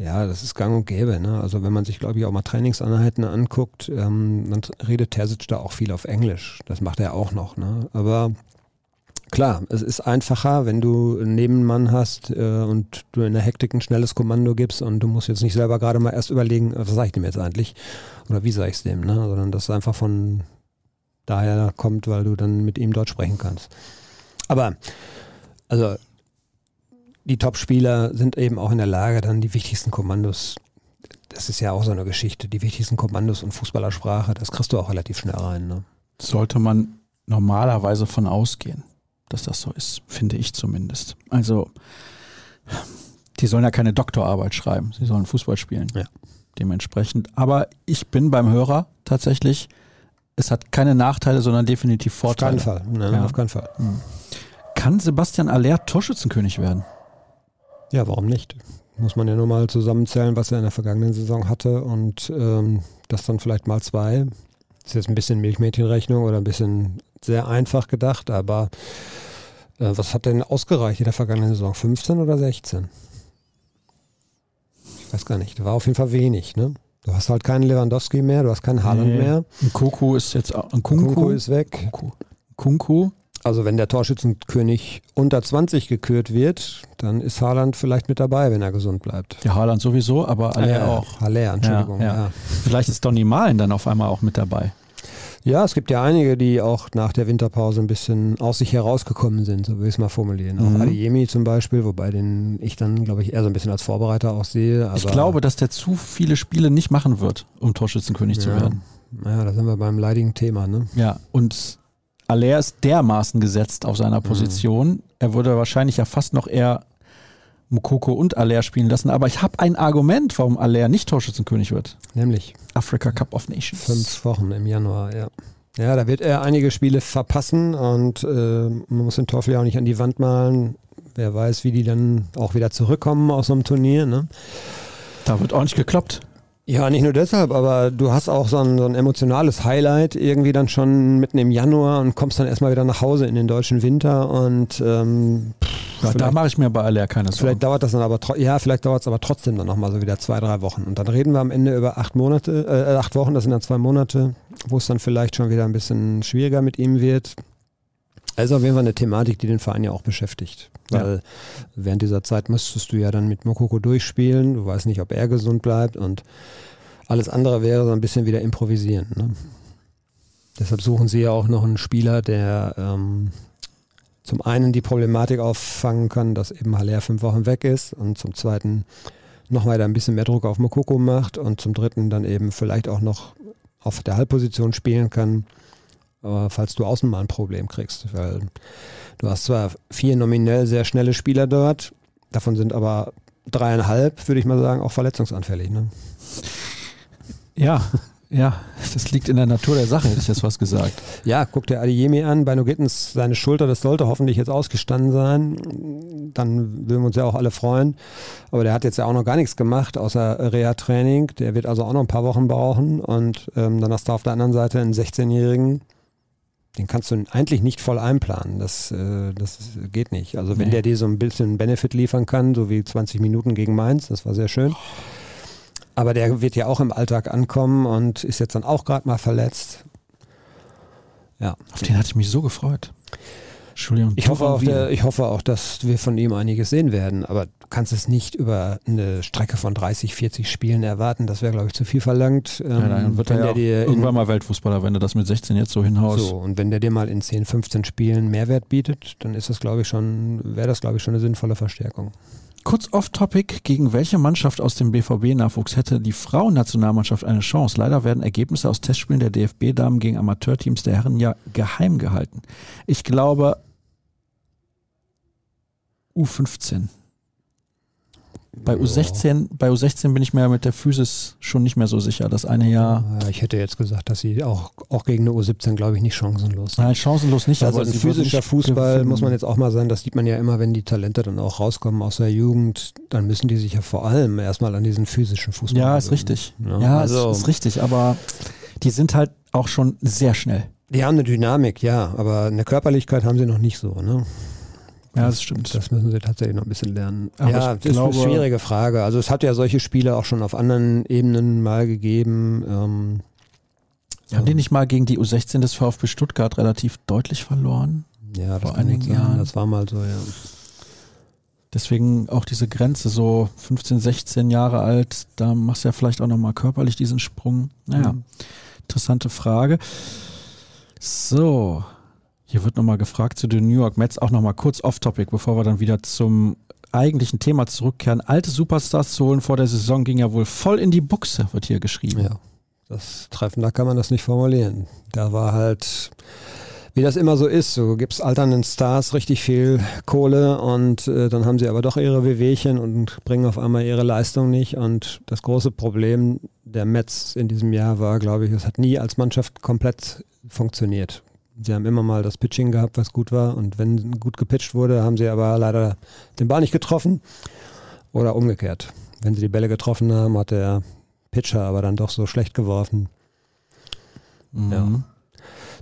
ja, das ist gang und gäbe. Ne? Also wenn man sich, glaube ich, auch mal Trainingseinheiten anguckt, ähm, dann redet Terzic da auch viel auf Englisch. Das macht er auch noch. Ne? Aber Klar, es ist einfacher, wenn du einen Nebenmann hast äh, und du in der Hektik ein schnelles Kommando gibst und du musst jetzt nicht selber gerade mal erst überlegen, was sage ich dem jetzt eigentlich oder wie sage ich es dem, ne? sondern das einfach von daher kommt, weil du dann mit ihm dort sprechen kannst. Aber also die Top-Spieler sind eben auch in der Lage, dann die wichtigsten Kommandos, das ist ja auch so eine Geschichte, die wichtigsten Kommandos und Fußballersprache, das kriegst du auch relativ schnell rein. Ne? Sollte man normalerweise von ausgehen dass das so ist, finde ich zumindest. Also, die sollen ja keine Doktorarbeit schreiben, sie sollen Fußball spielen. Ja. Dementsprechend. Aber ich bin beim Hörer tatsächlich, es hat keine Nachteile, sondern definitiv Vorteile. Auf keinen Fall. Nein, Ja. auf keinen Fall. Kann Sebastian Aller Torschützenkönig werden? Ja, warum nicht? Muss man ja nur mal zusammenzählen, was er in der vergangenen Saison hatte und ähm, das dann vielleicht mal zwei. Das ist jetzt ein bisschen Milchmädchenrechnung oder ein bisschen sehr einfach gedacht, aber äh, was hat denn ausgereicht in der vergangenen Saison? 15 oder 16? Ich weiß gar nicht. War auf jeden Fall wenig, ne? Du hast halt keinen Lewandowski mehr, du hast keinen Haaland Nee. mehr. Ein Kunku ist jetzt auch, ein Kunku, Kunku ist weg. Kunku. Kunku. Also wenn der Torschützenkönig unter 20 gekürt wird, dann ist Haaland vielleicht mit dabei, wenn er gesund bleibt. Der Haaland sowieso, aber Aller Äh, auch. Haller, Entschuldigung. Ja, Ja, ja. ja. Vielleicht ist Donny Malen dann auf einmal auch mit dabei. es gibt ja einige, die auch nach der Winterpause ein bisschen aus sich herausgekommen sind, so will ich es mal formulieren. Mhm. Auch Adiemi zum Beispiel, wobei den ich dann, glaube ich, eher so ein bisschen als Vorbereiter auch sehe. Aber ich glaube, dass der zu viele Spiele nicht machen wird, um Torschützenkönig zu Ja. werden. Naja, da sind wir beim leidigen Thema, ne? Ja, und Aller ist dermaßen gesetzt auf Mhm. seiner Position. Er würde wahrscheinlich ja fast noch eher Mukoko und Aller spielen lassen. Aber ich habe ein Argument, warum Aller nicht Torschützenkönig wird. Nämlich Africa Cup of Nations. fünf Wochen im Januar, ja. Ja, da wird er einige Spiele verpassen und äh, man muss den Teufel ja auch nicht an die Wand malen. Wer weiß, wie die dann auch wieder zurückkommen aus so einem Turnier, ne? Da wird ordentlich gekloppt. Ja, nicht nur deshalb, aber du hast auch so ein, so ein emotionales Highlight irgendwie dann schon mitten im Januar und kommst dann erstmal wieder nach Hause in den deutschen Winter und ähm, Ja, da mache ich mir bei Aller keine Sorgen. vielleicht dauert das dann aber ja, vielleicht dauert es aber trotzdem dann nochmal so wieder zwei, drei Wochen. Und dann reden wir am Ende über acht Monate, äh, acht Wochen, das sind dann zwei Monate, wo es dann vielleicht schon wieder ein bisschen schwieriger mit ihm wird. Also auf jeden Fall eine Thematik, die den Verein ja auch beschäftigt. Ja. Weil während dieser Zeit müsstest du ja dann mit Mokoko durchspielen. Du weißt nicht, ob er gesund bleibt und alles andere wäre so ein bisschen wieder improvisieren. Ne? Deshalb suchen sie ja auch noch einen Spieler, der ähm, zum einen die Problematik auffangen kann, dass eben Haller fünf Wochen weg ist und zum zweiten noch weiter ein bisschen mehr Druck auf Mokoko macht und zum dritten dann eben vielleicht auch noch auf der Halbposition spielen kann, falls du außen mal ein Problem kriegst. Weil du hast zwar vier nominell sehr schnelle Spieler dort, davon sind aber dreieinhalb, würde ich mal sagen, auch verletzungsanfällig. Ne? Ja, ja. Das liegt in der Natur der Sache, hätte ich jetzt was gesagt. Ja, guck dir Adeyemi an, bei No Gittens seine Schulter, das sollte hoffentlich jetzt ausgestanden sein. Dann würden wir uns ja auch alle freuen. Aber der hat jetzt ja auch noch gar nichts gemacht, außer Reha-Training. Der wird also auch noch ein paar Wochen brauchen. Und ähm, dann hast du auf der anderen Seite einen 16-Jährigen, den kannst du eigentlich nicht voll einplanen. Das, äh, das geht nicht. Also wenn nee. der dir so ein bisschen Benefit liefern kann, so wie 20 Minuten gegen Mainz, das war sehr schön. Aber der wird ja auch im Alltag ankommen und ist jetzt dann auch gerade mal verletzt. Ja. Auf den hatte ich mich so gefreut. Entschuldigung. Ich hoffe, auch, der, ich hoffe auch, dass wir von ihm einiges sehen werden, aber du kannst es nicht über eine Strecke von 30, 40 Spielen erwarten. Das wäre, glaube ich, zu viel verlangt. Ja, dann ähm, wird er ja dir irgendwann mal Weltfußballer, wenn du das mit 16 jetzt so hinhaust. So, und wenn der dir mal in 10, 15 Spielen Mehrwert bietet, dann ist das, glaube ich, schon, wäre das, glaube ich, schon eine sinnvolle Verstärkung. Kurz off-topic, gegen welche Mannschaft aus dem BVB-Nachwuchs hätte die Frauennationalmannschaft eine Chance? Leider werden Ergebnisse aus Testspielen der DFB-Damen gegen Amateurteams der Herren ja geheim gehalten. Ich glaube U15. Bei U16, bei U16 bin ich mir mit der Physis schon nicht mehr so sicher. Das eine Jahr. Ja, ich hätte jetzt gesagt, dass sie auch, auch gegen eine U17, glaube ich, nicht chancenlos sind. Nein, chancenlos nicht. Also ein physischer Fußball gewinnen. muss man jetzt auch mal sagen, das sieht man ja immer, wenn die Talente dann auch rauskommen aus der Jugend, dann müssen die sich ja vor allem erstmal an diesen physischen Fußball. Ja, ist richtig. Ja, ja also, ist, ist richtig, aber die sind halt auch schon sehr schnell. Die haben eine Dynamik, ja, aber eine Körperlichkeit haben sie noch nicht so, ne? Ja, das stimmt. Das müssen sie tatsächlich noch ein bisschen lernen. Aber ja, das glaube, ist eine schwierige Frage. Also es hat ja solche Spiele auch schon auf anderen Ebenen mal gegeben. Ähm, Haben die nicht mal gegen die U16 des VfB Stuttgart relativ deutlich verloren? Ja, vor einigen Jahren. Das war mal so, ja. Deswegen auch diese Grenze, so 15, 16 Jahre alt, da machst du ja vielleicht auch nochmal körperlich diesen Sprung. Naja, mhm. interessante Frage. So, hier wird nochmal gefragt zu den New York Mets, auch nochmal kurz off-topic, bevor wir dann wieder zum eigentlichen Thema zurückkehren. Alte Superstars zu holen vor der Saison ging ja wohl voll in die Buchse, wird hier geschrieben. Ja, das treffender kann man das nicht formulieren. Da war halt, wie das immer so ist, so gibt es alternden Stars richtig viel Kohle und äh, dann haben sie aber doch ihre Wehwehchen und bringen auf einmal ihre Leistung nicht. Und das große Problem der Mets in diesem Jahr war, glaube ich, es hat nie als Mannschaft komplett funktioniert. Sie haben immer mal das Pitching gehabt, was gut war. Und wenn gut gepitcht wurde, haben sie aber leider den Ball nicht getroffen. Oder umgekehrt. Wenn sie die Bälle getroffen haben, hat der Pitcher aber dann doch so schlecht geworfen. Mhm. Ja.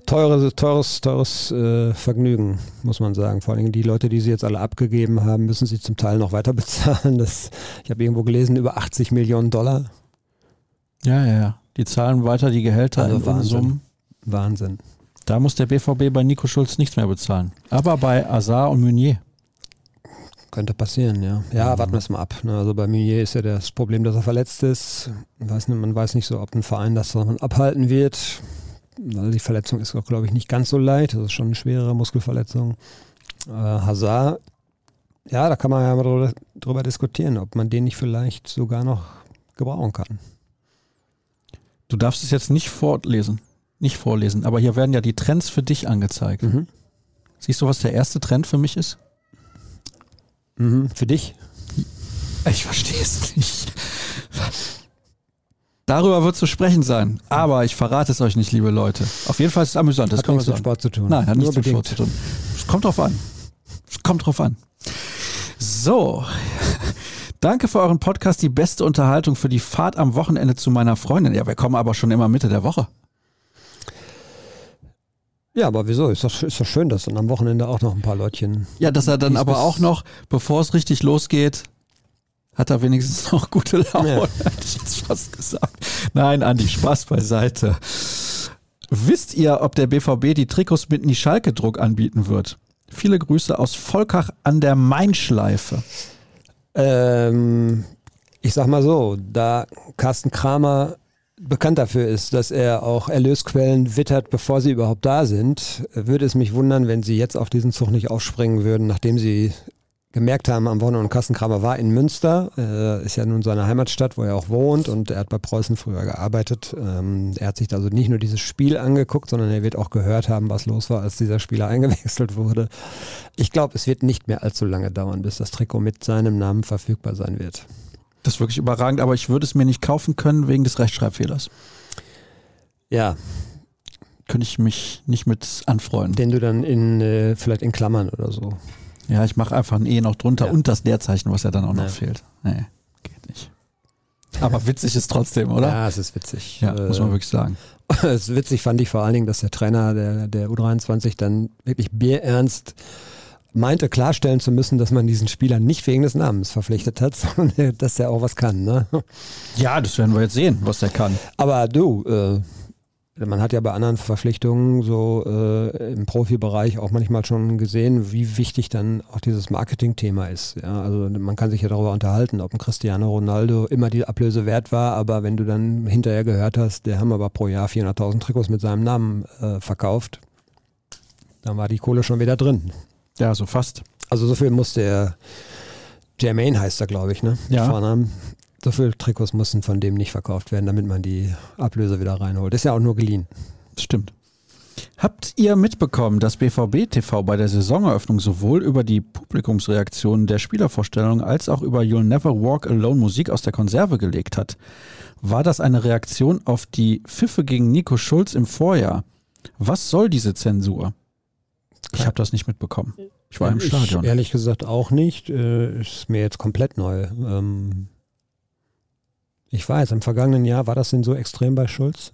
Teures, teures, teures äh, Vergnügen, muss man sagen. Vor allem die Leute, die sie jetzt alle abgegeben haben, müssen sie zum Teil noch weiter bezahlen. Das, ich habe irgendwo gelesen, über 80 Millionen Dollar. Ja, ja, ja. Die zahlen weiter die Gehälter also in Wahnsinn. Summen. Wahnsinn. Da muss der BVB bei Nico Schulz nichts mehr bezahlen. Aber bei Azar und Meunier. Könnte passieren, ja. Ja, mhm. warten wir es mal ab. Ne? Also bei Meunier ist ja das Problem, dass er verletzt ist. Weiß nicht, man weiß nicht so, ob ein Verein das davon abhalten wird. Also die Verletzung ist auch, glaube ich, nicht ganz so leicht. Das ist schon eine schwere Muskelverletzung. Äh, Hazard, ja, da kann man ja mal drüber, drüber diskutieren, ob man den nicht vielleicht sogar noch gebrauchen kann. Du darfst es jetzt nicht fortlesen nicht vorlesen, aber hier werden ja die Trends für dich angezeigt. Mhm. Siehst du, was der erste Trend für mich ist? Mhm. Für dich? Ich verstehe es nicht. Darüber wird zu sprechen sein. Aber ich verrate es euch nicht, liebe Leute. Auf jeden Fall ist es amüsant. Das hat nichts mit Sport zu tun. Nein, hat nichts mit Sport zu tun. Es kommt drauf an. Es kommt drauf an. So. Danke für euren Podcast, die beste Unterhaltung für die Fahrt am Wochenende zu meiner Freundin. Ja, wir kommen aber schon immer Mitte der Woche. Ja, aber wieso? Ist doch, ist doch schön, dass dann am Wochenende auch noch ein paar Leutchen. Ja, dass er dann aber auch noch, bevor es richtig losgeht, hat er wenigstens noch gute Laune, ja. hätte ich jetzt fast gesagt. Nein, Andi, Spaß beiseite. Wisst ihr, ob der BVB die Trikots mit Nischalke-Druck anbieten wird? Viele Grüße aus Volkach an der Mainschleife. Ähm, ich sag mal so, da Carsten Kramer bekannt dafür ist, dass er auch Erlösquellen wittert, bevor sie überhaupt da sind, würde es mich wundern, wenn sie jetzt auf diesen Zug nicht aufspringen würden, nachdem sie gemerkt haben, am Wochenende und Kassenkramer war in Münster, äh, ist ja nun seine Heimatstadt, wo er auch wohnt und er hat bei Preußen früher gearbeitet. Ähm, er hat sich also nicht nur dieses Spiel angeguckt, sondern er wird auch gehört haben, was los war, als dieser Spieler eingewechselt wurde. Ich glaube, es wird nicht mehr allzu lange dauern, bis das Trikot mit seinem Namen verfügbar sein wird. Das ist wirklich überragend, aber ich würde es mir nicht kaufen können wegen des Rechtschreibfehlers. Ja. Könnte ich mich nicht mit anfreunden. Den du dann in, äh, vielleicht in Klammern oder so. Ja, ich mache einfach ein E noch drunter Ja. und das Leerzeichen, was ja dann auch noch Ja. fehlt. Nee, geht nicht. Aber witzig ist trotzdem, oder? Ja, es ist witzig. Ja, muss man Äh, wirklich sagen. Es ist witzig fand ich vor allen Dingen, dass der Trainer der, der U23 dann wirklich bierernst meinte, klarstellen zu müssen, dass man diesen Spieler nicht wegen des Namens verpflichtet hat, sondern dass er auch was kann. Ne? Ja, das werden wir jetzt sehen, was der kann. Aber du, äh, man hat ja bei anderen Verpflichtungen so äh, im Profibereich auch manchmal schon gesehen, wie wichtig dann auch dieses Marketingthema ist. Ja, also man kann sich ja darüber unterhalten, ob ein Cristiano Ronaldo immer die Ablöse wert war, aber wenn du dann hinterher gehört hast, der haben aber pro Jahr 400.000 Trikots mit seinem Namen äh, verkauft, dann war die Kohle schon wieder drin. Ja, so fast. Also so viel musste er, Jermaine heißt er, glaube ich, ne? Ja. Vornamen. So viele Trikots mussten von dem nicht verkauft werden, damit man die Ablöse wieder reinholt. Ist ja auch nur geliehen. Stimmt. Habt ihr mitbekommen, dass BVB TV bei der Saisoneröffnung sowohl über die Publikumsreaktionen der Spielervorstellung als auch über You'll Never Walk Alone Musik aus der Konserve gelegt hat? War das eine Reaktion auf die Pfiffe gegen Nico Schulz im Vorjahr? Was soll diese Zensur? Ich habe das nicht mitbekommen. Ich war im Stadion. Ich, ehrlich gesagt auch nicht. Äh, ist mir jetzt komplett neu. Ähm, ich jetzt im vergangenen Jahr, war das denn so extrem bei Schulz?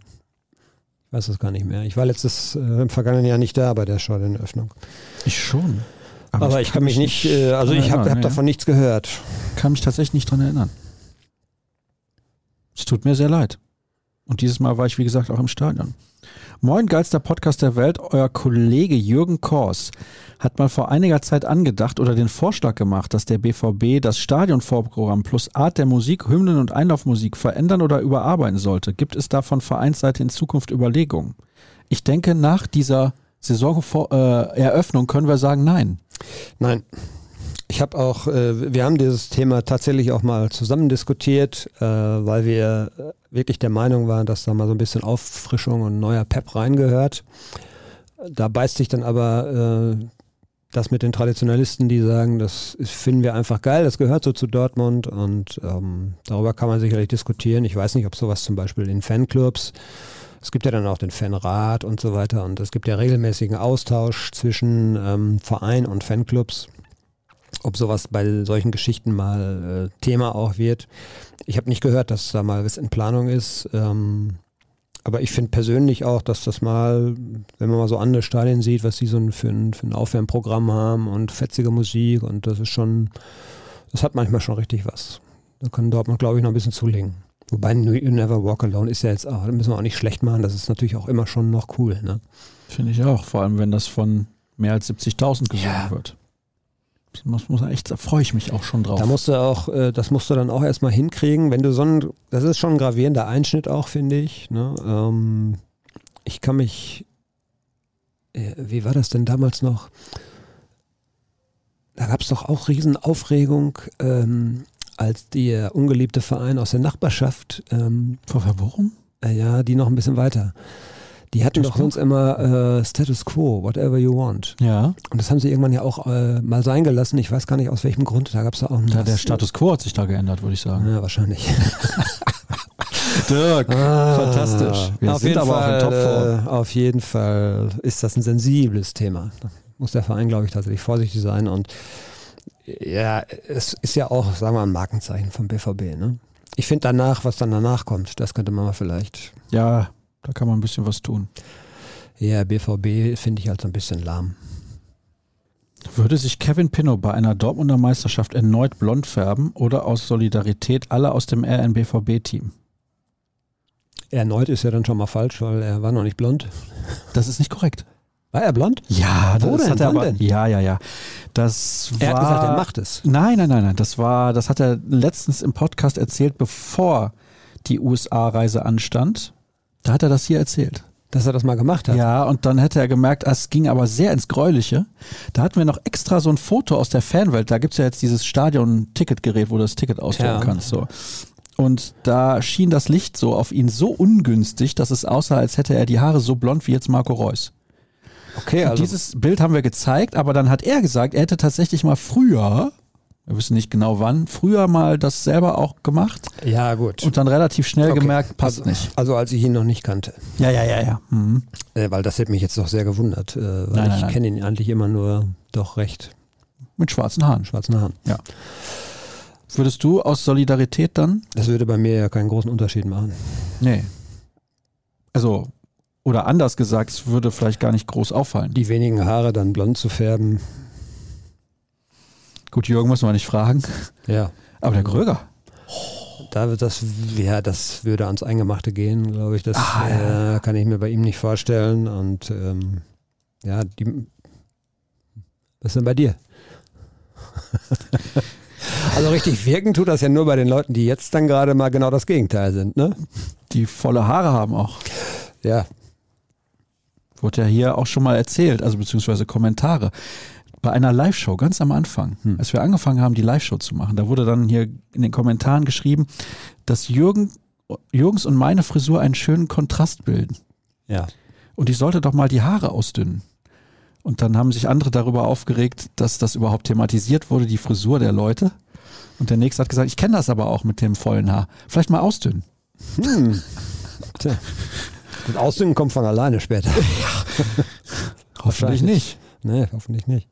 Ich weiß es gar nicht mehr. Ich war letztes äh, im vergangenen Jahr nicht da bei der Stadioneröffnung. Ich schon. Aber, ich kann mich nicht, äh, also ich habe hab nee. davon nichts gehört. kann mich tatsächlich nicht dran erinnern. Es tut mir sehr leid. Und dieses Mal war ich, wie gesagt, auch im Stadion. Moin, geilster Podcast der Welt. Euer Kollege Jürgen Kors hat mal vor einiger Zeit angedacht oder den Vorschlag gemacht, dass der BVB das Stadionvorprogramm plus Art der Musik, Hymnen und Einlaufmusik verändern oder überarbeiten sollte. Gibt es da von Vereinsseite in Zukunft Überlegungen? Ich denke, nach dieser Saisoneröffnung äh, können wir sagen, nein. Nein. Ich habe auch, äh, wir haben dieses Thema tatsächlich auch mal zusammen diskutiert, äh, weil wir wirklich der Meinung waren, dass da mal so ein bisschen Auffrischung und neuer Pep reingehört. Da beißt sich dann aber äh, das mit den Traditionalisten, die sagen, das finden wir einfach geil, das gehört so zu Dortmund und ähm, darüber kann man sicherlich diskutieren. Ich weiß nicht, ob sowas zum Beispiel in Fanclubs, es gibt ja dann auch den Fanrat und so weiter und es gibt ja regelmäßigen Austausch zwischen ähm, Verein und Fanclubs ob sowas bei solchen Geschichten mal äh, Thema auch wird. Ich habe nicht gehört, dass da mal was in Planung ist. Ähm, aber ich finde persönlich auch, dass das mal, wenn man mal so andere Stadien sieht, was die so für, ein, für ein Aufwärmprogramm haben und fetzige Musik und das ist schon, das hat manchmal schon richtig was. Da kann Dortmund, glaube ich, noch ein bisschen zulegen. Wobei You Never Walk Alone ist ja jetzt auch, da müssen wir auch nicht schlecht machen, das ist natürlich auch immer schon noch cool. Ne? Finde ich auch, vor allem wenn das von mehr als 70.000 gesungen Ja. wird. Das muss, muss echt, da freue ich mich auch schon drauf. Da musst du auch, äh, das musst du dann auch erstmal hinkriegen, wenn du so ein, das ist schon ein gravierender Einschnitt auch, finde ich. Ne? Ähm, ich kann mich, äh, wie war das denn damals noch? Da gab es doch auch Riesenaufregung, ähm, als der ungeliebte Verein aus der Nachbarschaft, ähm, Vorher warum? äh, ja, die noch ein bisschen weiter. Die hatten doch sonst immer äh, Status Quo, whatever you want. Ja. Und das haben sie irgendwann ja auch äh, mal sein gelassen. Ich weiß gar nicht aus welchem Grund. Da gab es da auch einen ja der. Status quo hat sich da geändert, würde ich sagen. Ja, wahrscheinlich. Dirk, Ah, fantastisch. Wir auf sind jeden aber auch in Fall, Topform. Äh, auf jeden Fall ist das ein sensibles Thema. Da muss der Verein, glaube ich, tatsächlich vorsichtig sein. Und ja, es ist ja auch, sagen wir mal, ein Markenzeichen vom BVB. Ne? Ich finde danach, was dann danach kommt, das könnte man mal vielleicht. Ja, da kann man ein bisschen was tun. Ja, BVB finde ich halt so ein bisschen lahm. Würde sich Kevin Pinnow bei einer Dortmunder Meisterschaft erneut blond färben oder aus Solidarität alle aus dem RNBVB-Team? Erneut ist ja dann schon mal falsch, weil er war noch nicht blond. Das ist nicht korrekt. War er blond? Ja, das denn? hat er aber. denn? Ja, ja, ja. Das Er war, hat gesagt, er macht es. Nein, nein, nein, nein. Das war, das hat er letztens im Podcast erzählt, bevor die USA-Reise anstand. Da hat er das hier erzählt. Dass er das mal gemacht hat. Ja, und dann hätte er gemerkt, es ging aber sehr ins Gräuliche. Da hatten wir noch extra so ein Foto aus der Fanwelt. Da gibt's ja jetzt dieses Stadion-Ticketgerät, wo du das Ticket ausdrucken Ja. kannst. So. Und da schien das Licht so auf ihn so ungünstig, dass es aussah, als hätte er die Haare so blond wie jetzt Marco Reus. Okay, Und also dieses Bild haben wir gezeigt, aber dann hat er gesagt, er hätte tatsächlich mal früher Wir wissen nicht genau wann. Früher mal das selber auch gemacht Ja, gut. und dann relativ schnell Okay. gemerkt, passt also, nicht. Also als ich ihn noch nicht kannte. Ja, ja, ja, ja. Mhm. Äh, weil das hätte mich jetzt doch sehr gewundert. Äh, weil Nein, nein, ich kenne ihn eigentlich immer nur doch recht Mit schwarzen Haaren. schwarzen Haaren. Würdest du aus Solidarität dann? Das würde bei mir ja keinen großen Unterschied machen. Nee. Also, oder anders gesagt, es würde vielleicht gar nicht groß auffallen. Die wenigen Haare dann blond zu färben, Gut, Jürgen muss man nicht fragen. ja. Aber der Gröger. Da wird das, ja, das würde ans Eingemachte gehen, glaube ich. Das Ah, ja. äh, kann ich mir bei ihm nicht vorstellen. Und ähm, ja, die. Was ist denn bei dir? also richtig wirken tut das ja nur bei den Leuten, die jetzt dann gerade mal genau das Gegenteil sind, ne? Die volle Haare haben auch. Ja. Wurde ja hier auch schon mal erzählt, also beziehungsweise Kommentare. Bei einer Live-Show, ganz am Anfang, Hm. als wir angefangen haben, die Live-Show zu machen, da wurde dann hier in den Kommentaren geschrieben, dass Jürgen, Jürgens und meine Frisur einen schönen Kontrast bilden. Ja. Und ich sollte doch mal die Haare ausdünnen. Und dann haben sich andere darüber aufgeregt, dass das überhaupt thematisiert wurde, die Frisur der Leute. Und der nächste hat gesagt, ich kenne das aber auch mit dem vollen Haar. Vielleicht mal ausdünnen. Hm. Tja. Das Ausdünnen kommt von alleine später. Hoffentlich Wahrscheinlich. nicht. Nee, hoffentlich nicht.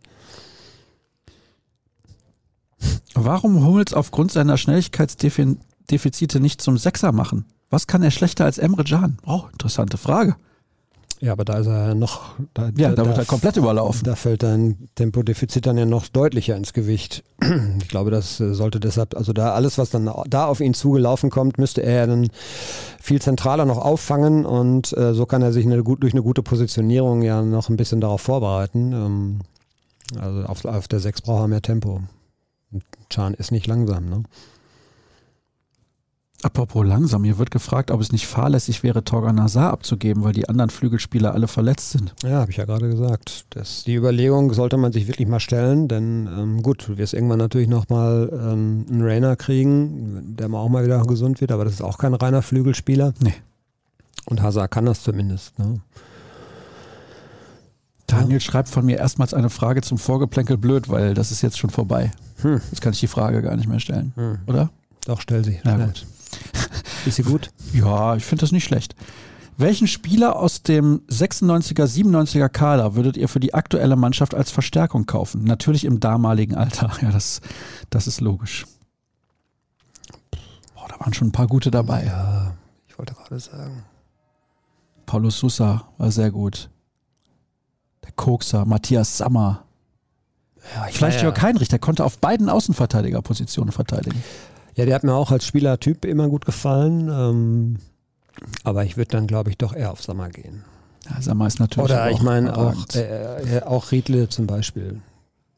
Warum Hummels aufgrund seiner Schnelligkeitsdefizite nicht zum Sechser machen? Was kann er schlechter als Emre Can? Oh, interessante Frage. Ja, aber da ist er ja noch. Da, Ja, da wird er komplett überlaufen. Da fällt dein Tempodefizit dann ja noch deutlicher ins Gewicht. Ich glaube, das äh, sollte deshalb, also da alles, was dann da auf ihn zugelaufen kommt, müsste er ja dann viel zentraler noch auffangen und äh, so kann er sich eine, gut, durch eine gute Positionierung ja noch ein bisschen darauf vorbereiten. Ähm, also auf, auf der 6 braucht er mehr Tempo. Chan ist nicht langsam, ne? Apropos langsam, hier wird gefragt, ob es nicht fahrlässig wäre, Torgan Nazar abzugeben, weil die anderen Flügelspieler alle verletzt sind. Ja, habe ich ja gerade gesagt. Das, die Überlegung sollte man sich wirklich mal stellen, denn ähm, gut, du wirst irgendwann natürlich nochmal ähm, einen Rainer kriegen, der mal auch mal wieder gesund wird, aber das ist auch kein reiner Flügelspieler. Nee. Und Hazard kann das zumindest. Ne? Daniel schreibt von mir erstmals eine Frage zum Vorgeplänkel blöd, weil das ist jetzt schon vorbei. Hm. Jetzt kann ich die Frage gar nicht mehr stellen, Hm. oder? Doch, stell sie. Na gut. Ist sie gut? Ja, ich finde das nicht schlecht. Welchen Spieler aus dem 96er, 97er Kader würdet ihr für die aktuelle Mannschaft als Verstärkung kaufen? Natürlich im damaligen Alter. Ja, das, das ist logisch. Boah, da waren schon ein paar gute dabei. Ja, ich wollte gerade sagen. Paulo Sousa war sehr gut. Kokser, Matthias Sammer. Ja, ich Vielleicht war Jörg Heinrich, der konnte auf beiden Außenverteidigerpositionen verteidigen. Ja, der hat mir auch als Spielertyp immer gut gefallen. Ähm, aber ich würde dann, glaube ich, doch eher auf Sommer gehen. Ja, Sammer ist natürlich Oder ich meine auch, überragend. äh, äh, auch Riedle zum Beispiel.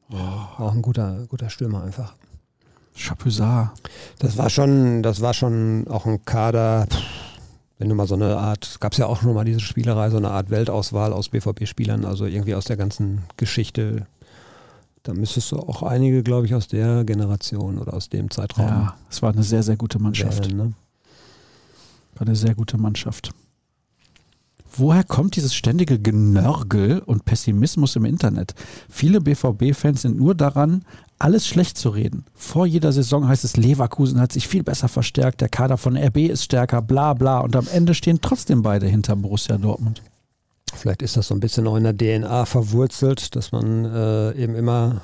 Ja, auch ein guter, guter Stürmer einfach. Chapuisat. Das war schon, das war schon auch ein Kader, pff, wenn du mal so eine Art, gab es ja auch schon mal diese Spielerei, so eine Art Weltauswahl aus BVB-Spielern, also irgendwie aus der ganzen Geschichte. Da müsstest du auch einige, glaube ich, aus der Generation oder aus dem Zeitraum Ja, es war eine sehr, sehr gute Mannschaft. wählen. Ne? War eine sehr gute Mannschaft. Woher kommt dieses ständige Genörgel und Pessimismus im Internet? Viele BVB-Fans sind nur daran, alles schlecht zu reden. Vor jeder Saison heißt es, Leverkusen hat sich viel besser verstärkt, der Kader von RB ist stärker, bla bla. Und am Ende stehen trotzdem beide hinter Borussia Dortmund. Vielleicht ist das so ein bisschen auch in der DNA verwurzelt, dass man äh, eben immer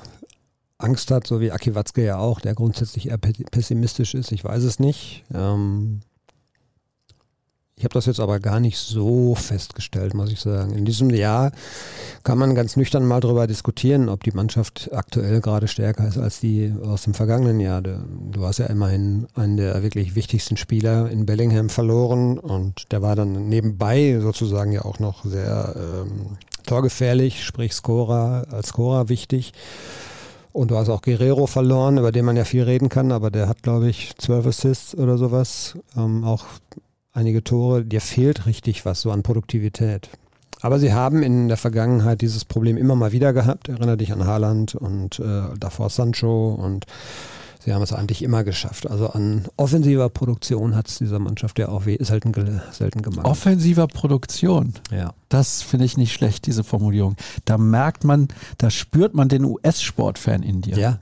Angst hat, so wie Aki Watzke ja auch, der grundsätzlich eher pe- pessimistisch ist. Ich weiß es nicht. Ähm ich habe das jetzt aber gar nicht so festgestellt, muss ich sagen. In diesem Jahr kann man ganz nüchtern mal darüber diskutieren, ob die Mannschaft aktuell gerade stärker ist als die aus dem vergangenen Jahr. Du hast ja immerhin einen der wirklich wichtigsten Spieler in Bellingham verloren und der war dann nebenbei sozusagen ja auch noch sehr ähm, torgefährlich, sprich Scorer, als Scorer wichtig. Und du hast auch Guerrero verloren, über den man ja viel reden kann, aber der hat, glaube ich, zwölf Assists oder sowas. Ähm, auch einige Tore. Dir fehlt richtig was so an Produktivität. Aber sie haben in der Vergangenheit dieses Problem immer mal wieder gehabt. Erinnere dich an Haaland und äh, davor Sancho und sie haben es eigentlich immer geschafft. Also an offensiver Produktion hat es dieser Mannschaft ja auch selten, selten gemacht. Offensiver Produktion. ja. Das finde ich nicht schlecht, diese Formulierung. Da merkt man, da spürt man den US-Sportfan in dir. ja.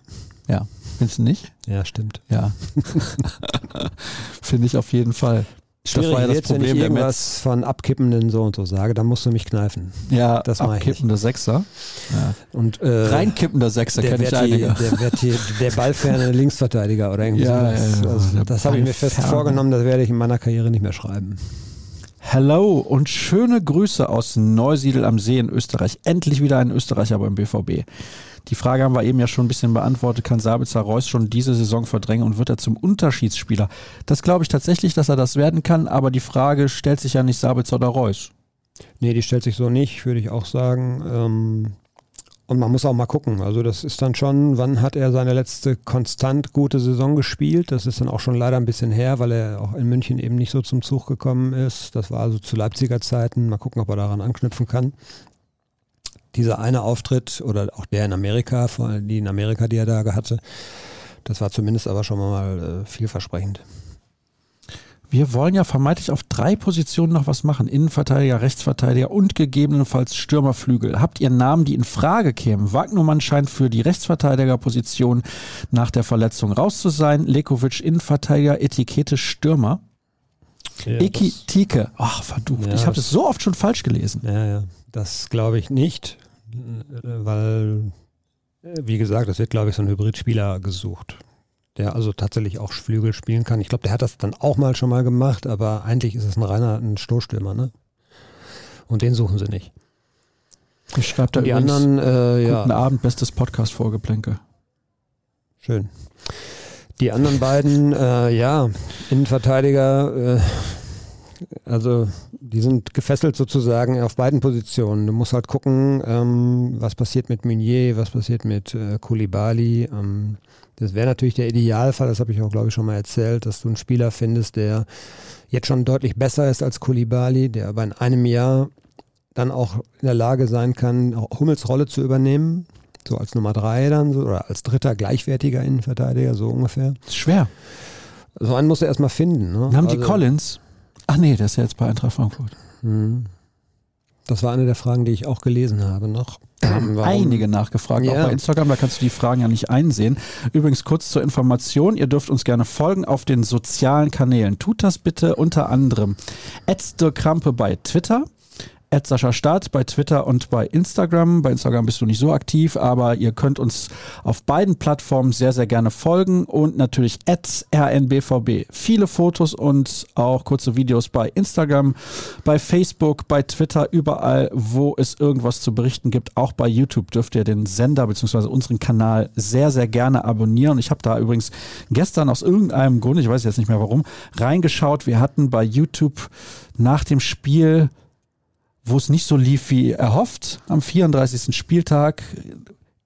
Ja. Findest du nicht? Ja, stimmt. Ja. Finde ich auf jeden Fall. Schwierig das war ja das Problem, wenn ich irgendwas von abkippenden so und so sage, dann musst du mich kneifen. Ja, das abkippende Sechser. Ja. Und, äh, Reinkippender Sechser kenne ich einige. Der, Verti, der ballferne Linksverteidiger oder irgendwie ja, sowas. Ja, also, das habe ich mir fest vorgenommen, das werde ich in meiner Karriere nicht mehr schreiben. Hello und schöne Grüße aus Neusiedl am See in Österreich. Endlich wieder ein Österreicher beim BVB. Die Frage haben wir eben ja schon ein bisschen beantwortet. Kann Sabitzer Reus schon diese Saison verdrängen und wird er zum Unterschiedsspieler? Das glaube ich tatsächlich, dass er das werden kann, aber die Frage stellt sich ja nicht Sabitzer oder Reus. Nee, die stellt sich so nicht, würde ich auch sagen. Ähm, und man muss auch mal gucken. Also das ist dann schon, wann hat er seine letzte konstant gute Saison gespielt? Das ist dann auch schon leider ein bisschen her, weil er auch in München eben nicht so zum Zug gekommen ist. Das war also zu Leipziger Zeiten. Mal gucken, ob er daran anknüpfen kann dieser eine Auftritt oder auch der in Amerika, vor allem die in Amerika, die er da hatte, das war zumindest aber schon mal äh, vielversprechend. Wir wollen ja vermeintlich auf drei Positionen noch was machen. Innenverteidiger, Rechtsverteidiger und gegebenenfalls Stürmerflügel. Habt ihr Namen, die in Frage kämen? Wagnumann scheint für die Rechtsverteidigerposition nach der Verletzung raus zu sein. Lekovic Innenverteidiger, Etikette Stürmer. Ja, Eki Tike. Ach, verdammt. Ja, ich habe das so oft schon falsch gelesen. Ja, ja. Das glaube ich nicht, weil, wie gesagt, es wird, glaube ich, so ein Hybridspieler gesucht, der also tatsächlich auch Flügel spielen kann. Ich glaube, der hat das dann auch mal schon mal gemacht, aber eigentlich ist es ein reiner ein Stoßstürmer, ne? Und den suchen sie nicht. Ich schreibe da die anderen, äh, ja. Guten Abend, bestes Podcast-Vorgeplänke. Schön. Die anderen beiden, äh, ja, Innenverteidiger, äh, also die sind gefesselt sozusagen auf beiden Positionen. Du musst halt gucken, ähm, was passiert mit Meunier, was passiert mit äh, Koulibaly. Ähm, das wäre natürlich der Idealfall, das habe ich auch, glaube ich, schon mal erzählt, dass du einen Spieler findest, der jetzt schon deutlich besser ist als Koulibaly, der aber in einem Jahr dann auch in der Lage sein kann, Hummels Rolle zu übernehmen. So als Nummer drei dann, so, oder als dritter gleichwertiger Innenverteidiger, so ungefähr. Das ist schwer. So einen musst du erstmal finden. Ne? Dann haben also, die Collins Ach nee, der ist ja jetzt bei Eintracht Frankfurt. Hm. Das war eine der Fragen, die ich auch gelesen habe noch. Da haben einige nachgefragt, ja. auch bei Instagram, da kannst du die Fragen ja nicht einsehen. Übrigens kurz zur Information, ihr dürft uns gerne folgen auf den sozialen Kanälen. Tut das bitte unter anderem Krampe bei Twitter, Sascha Staat bei Twitter und bei Instagram. Bei Instagram bist du nicht so aktiv, aber ihr könnt uns auf beiden Plattformen sehr, sehr gerne folgen und natürlich rnbvb. Viele Fotos und auch kurze Videos bei Instagram, bei Facebook, bei Twitter, überall, wo es irgendwas zu berichten gibt. Auch bei YouTube dürft ihr den Sender bzw. unseren Kanal sehr, sehr gerne abonnieren. Ich habe da übrigens gestern aus irgendeinem Grund, ich weiß jetzt nicht mehr warum, reingeschaut. Wir hatten bei YouTube nach dem Spiel wo es nicht so lief wie erhofft, am 34. Spieltag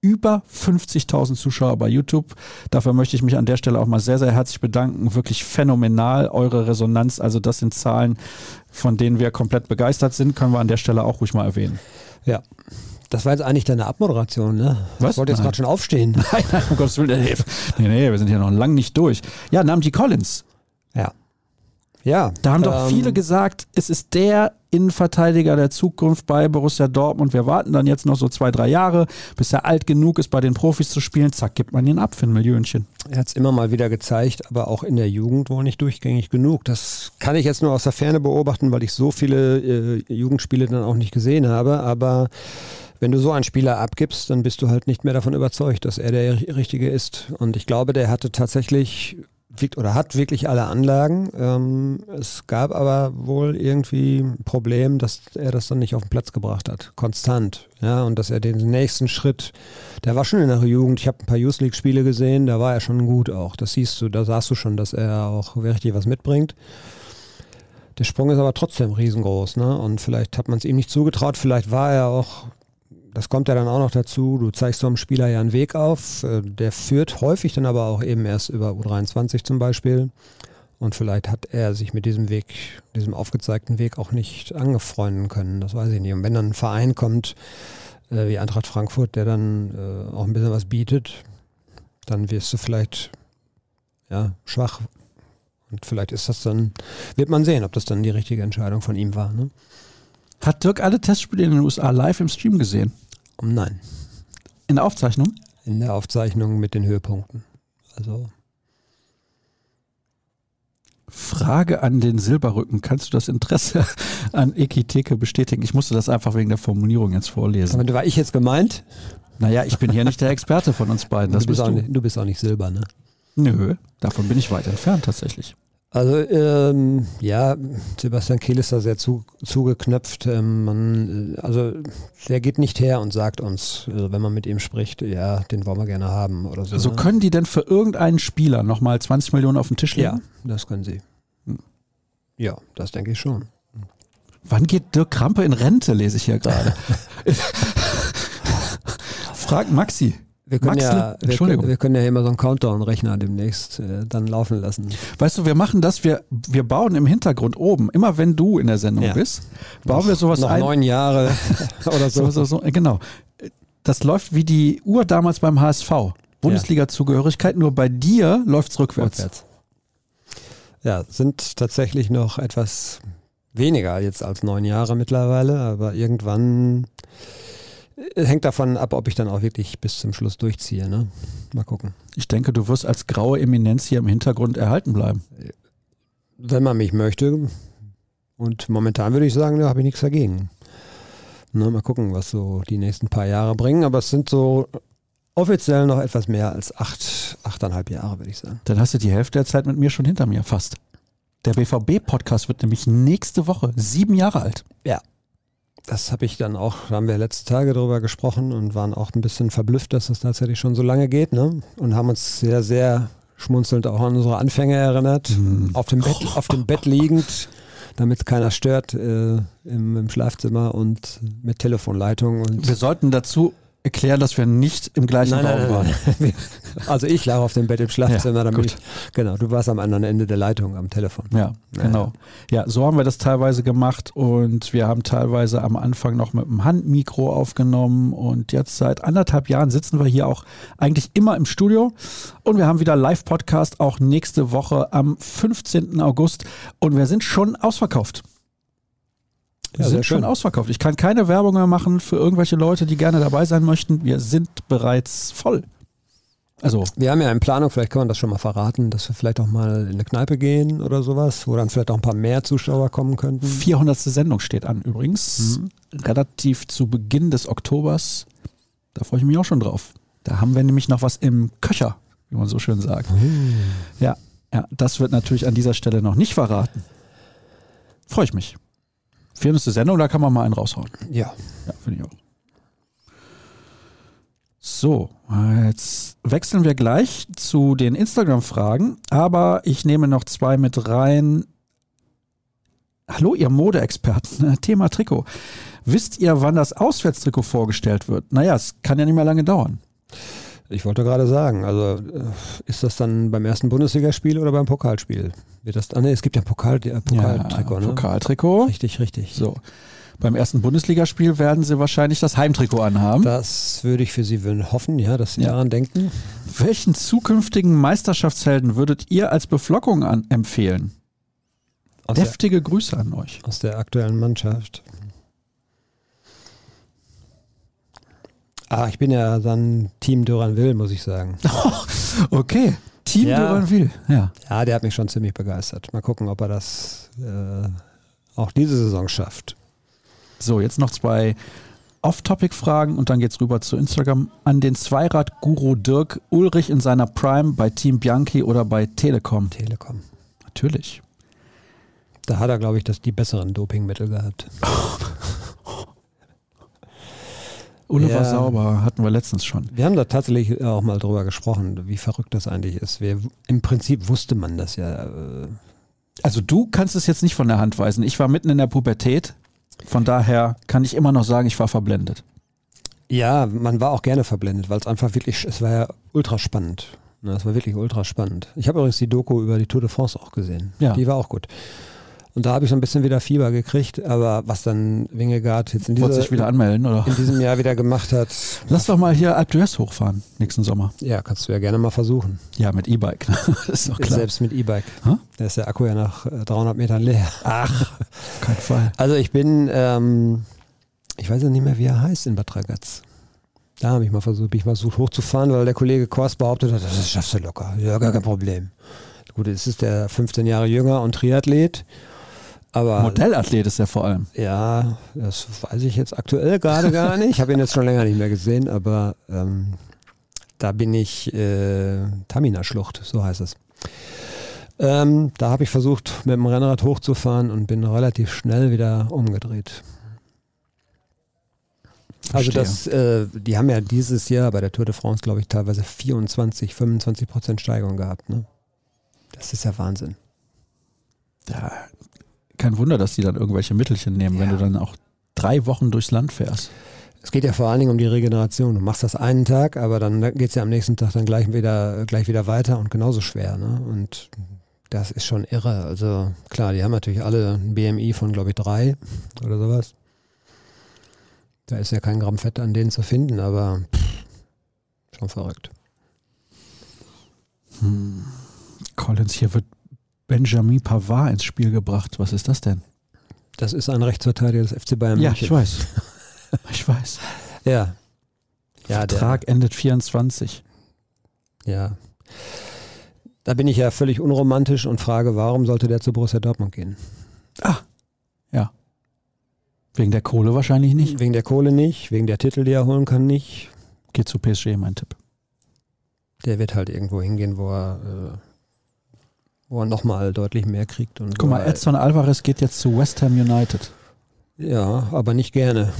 über 50.000 Zuschauer bei YouTube. Dafür möchte ich mich an der Stelle auch mal sehr, sehr herzlich bedanken. Wirklich phänomenal, eure Resonanz. Also das sind Zahlen, von denen wir komplett begeistert sind, können wir an der Stelle auch ruhig mal erwähnen. Ja. Das war jetzt eigentlich deine Abmoderation, ne? Was? Ich wollte jetzt gerade schon aufstehen. Nein, nein, um Gottes Willen. Nee, nee, wir sind hier noch lang nicht durch. Ja, Namdi Collins. Ja. Ja. Da haben ähm, doch viele gesagt, es ist der Innenverteidiger der Zukunft bei Borussia Dortmund. Wir warten dann jetzt noch so zwei, drei Jahre, bis er alt genug ist, bei den Profis zu spielen. Zack, gibt man ihn ab für ein Millionchen. Er hat es immer mal wieder gezeigt, aber auch in der Jugend wohl nicht durchgängig genug. Das kann ich jetzt nur aus der Ferne beobachten, weil ich so viele äh, Jugendspiele dann auch nicht gesehen habe. Aber wenn du so einen Spieler abgibst, dann bist du halt nicht mehr davon überzeugt, dass er der Richtige ist. Und ich glaube, der hatte tatsächlich oder hat wirklich alle Anlagen. Ähm, es gab aber wohl irgendwie ein Problem, dass er das dann nicht auf den Platz gebracht hat. Konstant. Ja, und dass er den nächsten Schritt, der war schon in der Jugend, ich habe ein paar Youth League-Spiele gesehen, da war er schon gut auch. Das siehst du, da sahst du schon, dass er auch richtig was mitbringt. Der Sprung ist aber trotzdem riesengroß, ne? Und vielleicht hat man es ihm nicht zugetraut, vielleicht war er auch das kommt ja dann auch noch dazu, du zeigst so einem Spieler ja einen Weg auf, äh, der führt häufig dann aber auch eben erst über U23 zum Beispiel. Und vielleicht hat er sich mit diesem Weg, diesem aufgezeigten Weg auch nicht angefreunden können, das weiß ich nicht. Und wenn dann ein Verein kommt, äh, wie Eintracht Frankfurt, der dann äh, auch ein bisschen was bietet, dann wirst du vielleicht ja, schwach. Und vielleicht ist das dann, wird man sehen, ob das dann die richtige Entscheidung von ihm war. Ne? Hat Dirk alle Testspiele in den USA live im Stream gesehen? Nein. In der Aufzeichnung? In der Aufzeichnung mit den Höhepunkten. Also Frage an den Silberrücken. Kannst du das Interesse an Ekiteke bestätigen? Ich musste das einfach wegen der Formulierung jetzt vorlesen. Aber war ich jetzt gemeint? Naja, ich bin hier nicht der Experte von uns beiden. Das du, bist. Nicht, du bist auch nicht Silber, ne? Nö, davon bin ich weit entfernt tatsächlich. Also ähm, ja, Sebastian Kehl ist da sehr zu, zugeknöpft. Ähm, man, äh, also der geht nicht her und sagt uns, also wenn man mit ihm spricht, ja, den wollen wir gerne haben oder so. So ne? können die denn für irgendeinen Spieler nochmal 20 Millionen auf den Tisch legen? Ja, das können sie. Hm. Ja, das denke ich schon. Wann geht Dirk Krampe in Rente, lese ich hier gerade. Frag Maxi. Wir können, Maxle? ja, wir, Entschuldigung. können, wir können ja immer so einen Countdown-Rechner demnächst äh, dann laufen lassen. Weißt du, wir machen das, wir, wir bauen im Hintergrund oben, immer wenn du in der Sendung Ja. bist, bauen wir sowas Noch ein. neun Jahre oder so. So, so, so, genau. Das läuft wie die Uhr damals beim HSV. Bundesliga-Zugehörigkeit, nur bei dir läuft's rückwärts. Rückwärts. Ja, sind tatsächlich noch etwas weniger jetzt als neun Jahre mittlerweile, aber irgendwann hängt davon ab, ob ich dann auch wirklich bis zum Schluss durchziehe. Ne? Mal gucken. Ich denke, du wirst als graue Eminenz hier im Hintergrund erhalten bleiben. Wenn man mich möchte. Und momentan würde ich sagen, da habe ich nichts dagegen. Ne, mal gucken, was so die nächsten paar Jahre bringen. Aber es sind so offiziell noch etwas mehr als acht, achteinhalb Jahre, würde ich sagen. Dann hast du die Hälfte der Zeit mit mir schon hinter mir, fast. Der BVB-Podcast wird nämlich nächste Woche sieben Jahre alt. Das habe ich dann auch, da haben wir letzte Tage drüber gesprochen und waren auch ein bisschen verblüfft, dass das tatsächlich schon so lange geht, ne? Und haben uns sehr, sehr schmunzelnd auch an unsere Anfänge erinnert. Hm. Auf, dem Bett, auf dem Bett liegend, damit keiner stört äh, im, im Schlafzimmer und mit Telefonleitung und Wir sollten dazu erklären, dass wir nicht im gleichen Nein, Raum nein, waren. nein. Also ich lag auf dem Bett im Schlafzimmer, Ja, damit ich, genau, du warst am anderen Ende der Leitung am Telefon. Ja, genau. Ja, so haben wir das teilweise gemacht und wir haben teilweise am Anfang noch mit dem Handmikro aufgenommen und jetzt seit anderthalb Jahren sitzen wir hier auch eigentlich immer im Studio und wir haben wieder Live-Podcast auch nächste Woche am 15. August und wir sind schon ausverkauft. Wir Ja, sind schon schön. ausverkauft. Ich kann keine Werbung mehr machen für irgendwelche Leute, die gerne dabei sein möchten. Wir sind bereits voll. Also, Wir haben ja in Planung, vielleicht kann man das schon mal verraten, dass wir vielleicht auch mal in eine Kneipe gehen oder sowas, wo dann vielleicht auch ein paar mehr Zuschauer kommen könnten. 400. Sendung steht an übrigens. Relativ zu Beginn des Oktobers. Da freue ich mich auch schon drauf. Da haben wir nämlich noch was im Köcher, wie man so schön sagt. Ja, ja, das wird natürlich an dieser Stelle noch nicht verraten. Freue ich mich. 400. Sendung, da kann man mal einen raushauen. Ja. Ja, finde ich auch. So, jetzt wechseln wir gleich zu den Instagram-Fragen, aber ich nehme noch zwei mit rein. Hallo, ihr Modeexperten. Thema Trikot. Wisst ihr, wann das Auswärtstrikot vorgestellt wird? Naja, es kann ja nicht mehr lange dauern. Ich wollte gerade sagen, also äh, ist das dann beim ersten Bundesligaspiel oder beim Pokalspiel? Wird das, ah, nee, es gibt ja Pokal, äh, Pokaltrikot, ne? Pokaltrikot. Richtig, richtig. So. Beim ersten Bundesligaspiel werden sie wahrscheinlich das Heimtrikot anhaben. Das würde ich für Sie hoffen, ja, dass Sie Ja. daran denken. Welchen zukünftigen Meisterschaftshelden würdet ihr als Beflockung an empfehlen? Aus, der, Deftige Grüße an euch. aus der aktuellen Mannschaft. Ah, ich bin ja dann Team Duran Will, muss ich sagen. Okay. Team Ja. Duranville. Ja. Ja, der hat mich schon ziemlich begeistert. Mal gucken, ob er das äh, auch diese Saison schafft. So, jetzt noch zwei Off-Topic-Fragen und dann geht's rüber zu Instagram. An den Zweirad-Guru Dirk Ulrich in seiner Prime bei Team Bianchi oder bei Telekom? Telekom. Natürlich. Da hat er, glaube ich, das, die besseren Dopingmittel gehabt. Oliver Ja. Sauber hatten wir letztens schon. Wir haben da tatsächlich auch mal drüber gesprochen, wie verrückt das eigentlich ist. Wir, Im Prinzip wusste man das ja. Äh, Also du kannst es jetzt nicht von der Hand weisen. Ich war mitten in der Pubertät. Von daher kann ich immer noch sagen, ich war verblendet. ja, man war auch gerne verblendet, weil es einfach wirklich, es war ja ultra spannend. Ne, Es war wirklich ultra spannend. Ich habe übrigens die Doku über die Tour de France auch gesehen. Ja. Die war auch gut. Und da habe ich so ein bisschen wieder Fieber gekriegt, aber was dann Wingegaard jetzt in, dich wieder anmelden, oder? in diesem Jahr wieder gemacht hat, Lass doch mal hier Alpe d'Huez hochfahren nächsten Sommer. ja, kannst du ja gerne mal versuchen. Ja, mit E-Bike. Das ist doch klar. Selbst mit E-Bike. Da ist der Akku ja nach äh, 300 Metern leer. Ach, keinen Fall. Also ich bin, ähm, ich weiß ja nicht mehr, wie er heißt in Bad Ragaz. Da habe ich mal versucht, bin ich mal versucht hochzufahren, weil der Kollege Kors behauptet hat, das schaffst du locker. Ja, gar kein Problem. Gut, es ist der 15 Jahre jünger und Triathlet. Aber Modellathlet ist er vor allem. Ja, das weiß ich jetzt aktuell gerade gar nicht. Ich habe ihn jetzt schon länger nicht mehr gesehen, aber ähm, da bin ich äh, Tamina-Schlucht, so heißt es. Ähm, da habe ich versucht, mit dem Rennrad hochzufahren und bin relativ schnell wieder umgedreht. Also das, äh, die haben ja dieses Jahr bei der Tour de France, glaube ich, teilweise 24, 25 Prozent Steigerung gehabt. Ne? Das ist ja Wahnsinn. Ja, kein Wunder, dass die dann irgendwelche Mittelchen nehmen, ja. wenn du dann auch drei Wochen durchs Land fährst. Es geht ja vor allen Dingen um die Regeneration. Du machst das einen Tag, aber dann geht es ja am nächsten Tag dann gleich wieder, gleich wieder weiter und genauso schwer. Ne? Und das ist schon irre. Also klar, die haben natürlich alle ein BMI von, glaube ich, drei oder sowas. Da ist ja kein Gramm Fett an denen zu finden, aber pff, schon verrückt. Hm. Collins, hier wird Benjamin Pavard ins Spiel gebracht. Was ist das denn? Das ist ein Rechtsverteidiger des FC Bayern München. Ja, ich weiß. ich weiß. Ja. ja Vertrag der, endet 24. Ja. Da bin ich ja völlig unromantisch und frage, warum sollte der zu Borussia Dortmund gehen? Ah, ja. Wegen der Kohle wahrscheinlich nicht? Wegen der Kohle nicht, wegen der Titel, die er holen kann, nicht. Geht zu PSG, mein Tipp. Der wird halt irgendwo hingehen, wo er, äh, wo er nochmal deutlich mehr kriegt. Und Guck mal, Edson Alvarez geht jetzt zu West Ham United. Ja, aber nicht gerne.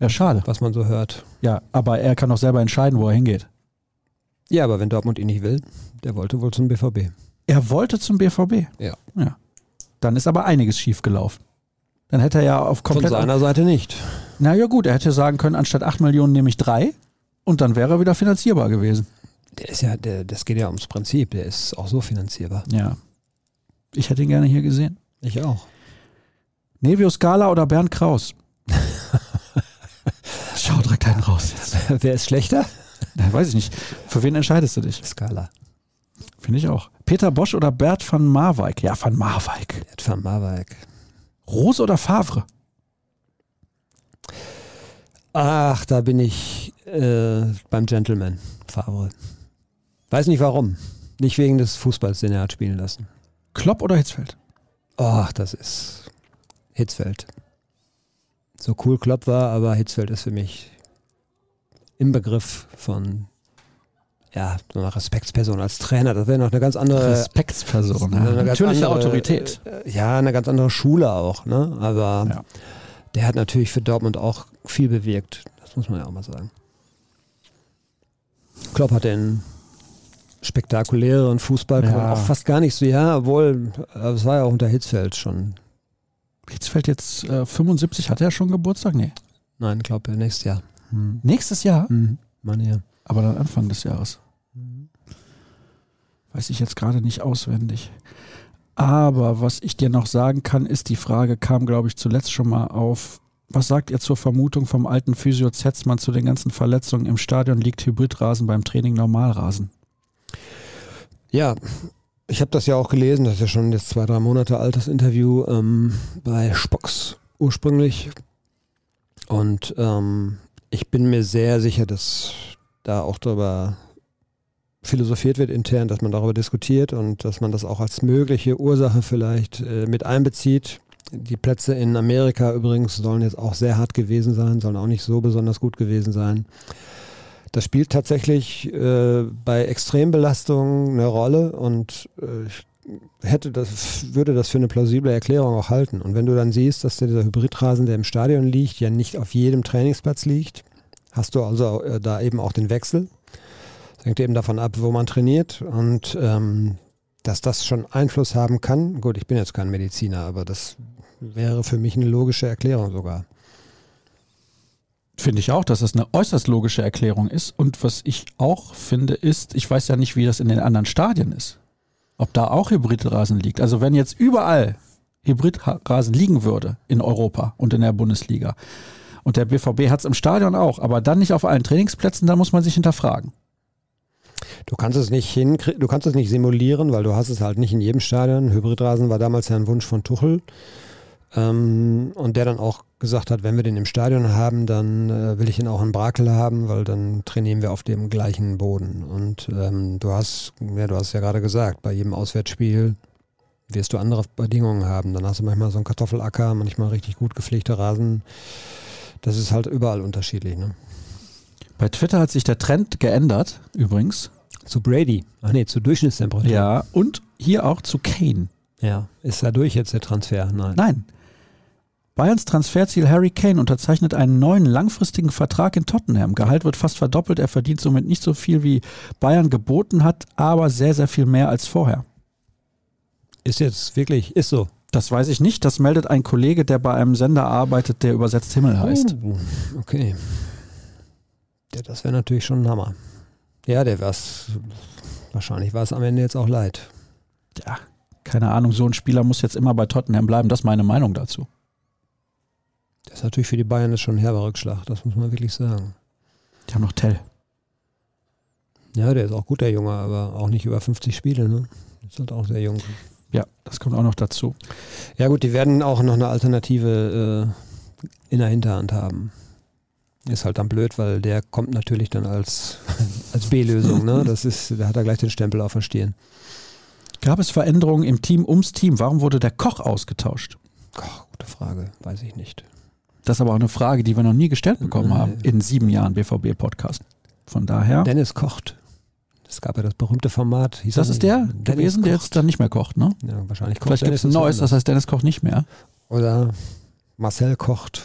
Ja, schade. Was man so hört. Ja, aber er kann doch selber entscheiden, wo er hingeht. Ja, aber wenn Dortmund ihn nicht will, der wollte wohl zum BVB. Er wollte zum BVB? Ja. Ja. Dann ist aber einiges schiefgelaufen. Dann hätte er ja auf komplett. Von seiner Seite nicht. Na ja, gut, er hätte sagen können, anstatt 8 Millionen nehme ich 3 und dann wäre er wieder finanzierbar gewesen. Der ist ja, der, das geht ja ums Prinzip, der ist auch so finanzierbar. Ja. Ich hätte ihn gerne hier gesehen. Ich auch. Nevio Scala oder Bernd Kraus? Schau direkt einen raus jetzt. Wer ist schlechter? Ja, weiß ich nicht. Für wen entscheidest du dich? Scala. Finde ich auch. Peter Bosch oder Bert van Marwijk? Ja, van Marwijk. Bert van Marwijk. Rose oder Favre? Ach, da bin ich äh, beim Gentleman. Favre. Weiß nicht warum. Nicht wegen des Fußballs, den er hat spielen lassen. Klopp oder Hitzfeld? Ach, das ist Hitzfeld. So cool Klopp war, aber Hitzfeld ist für mich im Begriff von ja, so eine Respektsperson als Trainer. Das wäre noch eine ganz andere Respektsperson. Ja. Eine Natürliche andere, Autorität. Äh, ja, eine ganz andere Schule auch. Ne? Aber ja. der hat natürlich für Dortmund auch viel bewirkt. Das muss man ja auch mal sagen. Klopp hat den spektakuläreren Fußball ja. auch fast gar nicht so, ja, obwohl, es war ja auch unter Hitzfeld schon. Hitzfeld jetzt äh, 75, hat er schon Geburtstag? Nee. Nein, glaube nächstes Jahr. Hm. Nächstes Jahr? Hm. Meine ja. Aber dann Anfang des Jahres. Weiß ich jetzt gerade nicht auswendig. Aber was ich dir noch sagen kann, ist, die Frage kam, glaube ich, zuletzt schon mal auf. Was sagt ihr zur Vermutung vom alten Physio Zetzmann zu den ganzen Verletzungen im Stadion? Liegt Hybridrasen beim Training Normalrasen? Ja, ich habe das ja auch gelesen, das ist ja schon jetzt zwei, drei Monate altes Interview ähm, bei Spox ursprünglich. Und ähm, ich bin mir sehr sicher, dass da auch darüber philosophiert wird intern, dass man darüber diskutiert und dass man das auch als mögliche Ursache vielleicht äh, mit einbezieht. Die Plätze in Amerika übrigens sollen jetzt auch sehr hart gewesen sein, sollen auch nicht so besonders gut gewesen sein. Das spielt tatsächlich äh, bei Extrembelastungen eine Rolle und äh, ich hätte das, würde das für eine plausible Erklärung auch halten. Und wenn du dann siehst, dass dieser Hybridrasen, der im Stadion liegt, ja nicht auf jedem Trainingsplatz liegt, hast du also äh, da eben auch den Wechsel. Das hängt eben davon ab, wo man trainiert und ähm, dass das schon Einfluss haben kann. Gut, ich bin jetzt kein Mediziner, aber das wäre für mich eine logische Erklärung sogar. Finde ich auch, dass das eine äußerst logische Erklärung ist. Und was ich auch finde, ist, ich weiß ja nicht, wie das in den anderen Stadien ist. Ob da auch Hybridrasen liegt. Also wenn jetzt überall Hybridrasen liegen würde in Europa und in der Bundesliga, und der BVB hat es im Stadion auch, aber dann nicht auf allen Trainingsplätzen, da muss man sich hinterfragen. Du kannst es nicht hin, du kannst es nicht simulieren, weil du hast es halt nicht in jedem Stadion. Hybridrasen war damals ja ein Wunsch von Tuchel. Ähm, und der dann auch gesagt hat, wenn wir den im Stadion haben, dann äh, will ich ihn auch in Brakel haben, weil dann trainieren wir auf dem gleichen Boden. Und ähm, du hast, ja, du hast ja gerade gesagt, bei jedem Auswärtsspiel wirst du andere Bedingungen haben. Dann hast du manchmal so einen Kartoffelacker, manchmal richtig gut gepflegte Rasen. Das ist halt überall unterschiedlich. Ne? Bei Twitter hat sich der Trend geändert, übrigens. Zu Brady. Ach nee, zu Durchschnittstemperatur. Ja, und hier auch zu Kane. Ja, ist da durch jetzt der Transfer? Nein. Nein. Bayerns Transferziel Harry Kane unterzeichnet einen neuen langfristigen Vertrag in Tottenham. Gehalt wird fast verdoppelt. Er verdient somit nicht so viel, wie Bayern geboten hat, aber sehr, sehr viel mehr als vorher. Ist jetzt wirklich, ist so. Das weiß ich nicht. Das meldet ein Kollege, der bei einem Sender arbeitet, der übersetzt Himmel heißt. Oh, okay. Ja, das wäre natürlich schon ein Hammer. Ja, der war es. Wahrscheinlich war es am Ende jetzt auch leid. Ja, keine Ahnung. So ein Spieler muss jetzt immer bei Tottenham bleiben. Das ist meine Meinung dazu. Das ist natürlich für die Bayern schon ein herber Rückschlag. Das muss man wirklich sagen. Die haben noch Tell. Ja, der ist auch gut, der Junge, aber auch nicht über 50 Spiele. Ne? Ist halt auch sehr jung. Ja, das kommt auch noch dazu. Ja gut, die werden auch noch eine Alternative äh, in der Hinterhand haben. Ist halt dann blöd, weil der kommt natürlich dann als, als B-Lösung. Ne? Das ist, da hat er gleich den Stempel auf der Stirn. Gab es Veränderungen im Team ums Team? Warum wurde der Koch ausgetauscht? Oh, gute Frage, weiß ich nicht. Das ist aber auch eine Frage, die wir noch nie gestellt bekommen haben in sieben Jahren BVB-Podcast. Von daher. Dennis kocht. Es gab ja das berühmte Format. Hieß das ist der Dennis gewesen, kocht. der jetzt dann nicht mehr kocht, ne? Ja, wahrscheinlich kocht Vielleicht gibt es ein neues, das heißt Dennis kocht nicht mehr. Oder Marcel kocht.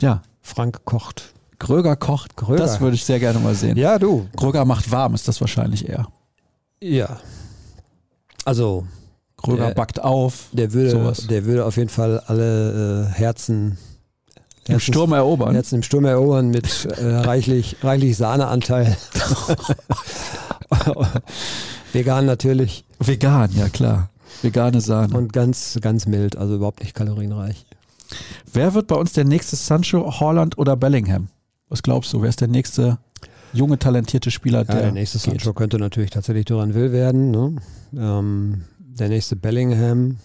Ja. Frank kocht. Gröger kocht. Gröger. Das würde ich sehr gerne mal sehen. Ja, du. Gröger macht warm, ist das wahrscheinlich eher. Ja. Also. Gröger der, backt auf. Der würde, der würde auf jeden Fall alle äh, Herzen im Sturm erobern. Herzen im Sturm erobern mit äh, reichlich, reichlich Sahneanteil. Vegan natürlich. Vegan, ja klar. Vegane Sahne. Und ganz, ganz mild, also überhaupt nicht kalorienreich. Wer wird bei uns der nächste Sancho, Holland oder Bellingham? Was glaubst du? Wer ist der nächste junge, talentierte Spieler, ja, der. Der nächste geht? Sancho könnte natürlich tatsächlich Duran Will werden. Ne? Ähm, der nächste Bellingham,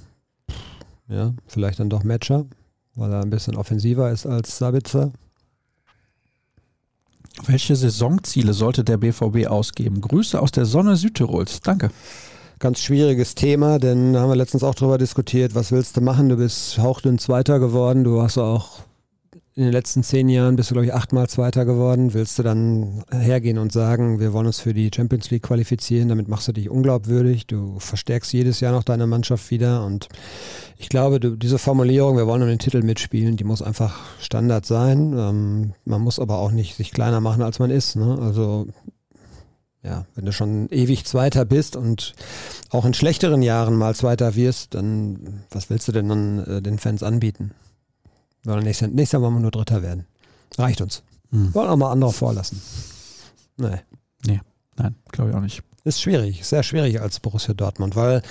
ja, vielleicht dann doch Matcher, weil er ein bisschen offensiver ist als Sabitzer. Welche Saisonziele sollte der BVB ausgeben? Grüße aus der Sonne Südtirols. Danke. Ganz schwieriges Thema, denn da haben wir letztens auch darüber diskutiert, was willst du machen? Du bist hauchdünn Zweiter geworden, du hast auch in den letzten zehn Jahren bist du, glaube ich, achtmal Zweiter geworden. Willst du dann hergehen und sagen, wir wollen uns für die Champions League qualifizieren? Damit machst du dich unglaubwürdig. Du verstärkst jedes Jahr noch deine Mannschaft wieder. Und ich glaube, du, diese Formulierung, wir wollen um den Titel mitspielen, die muss einfach Standard sein. Ähm, man muss aber auch nicht sich kleiner machen, als man ist. Ne? Also ja, wenn du schon ewig Zweiter bist und auch in schlechteren Jahren mal Zweiter wirst, dann was willst du denn dann äh, den Fans anbieten? Weil nächstes, nächstes Jahr wollen wir nur Dritter werden. Reicht uns. Hm. Wollen auch mal andere vorlassen. Nee. Nee, nein, glaube ich auch nicht. Ist schwierig, sehr schwierig als Borussia Dortmund, weil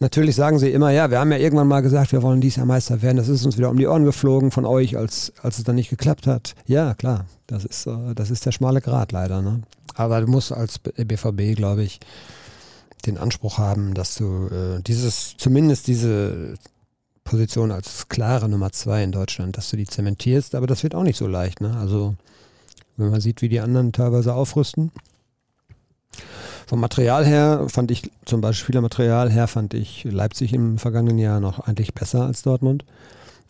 natürlich sagen sie immer, ja, wir haben ja irgendwann mal gesagt, wir wollen dieses Jahr Meister werden. Das ist uns wieder um die Ohren geflogen von euch, als, als es dann nicht geklappt hat. Ja, klar, das ist, äh, das ist der schmale Grat leider. Ne? Aber du musst als BVB, glaube ich, den Anspruch haben, dass du äh, dieses, zumindest diese Position als klare Nummer zwei in Deutschland, dass du die zementierst, aber das wird auch nicht so leicht. Ne? Also wenn man sieht, wie die anderen teilweise aufrüsten. Vom Material her fand ich, zum Beispiel Spielermaterial her, fand ich Leipzig im vergangenen Jahr noch eigentlich besser als Dortmund.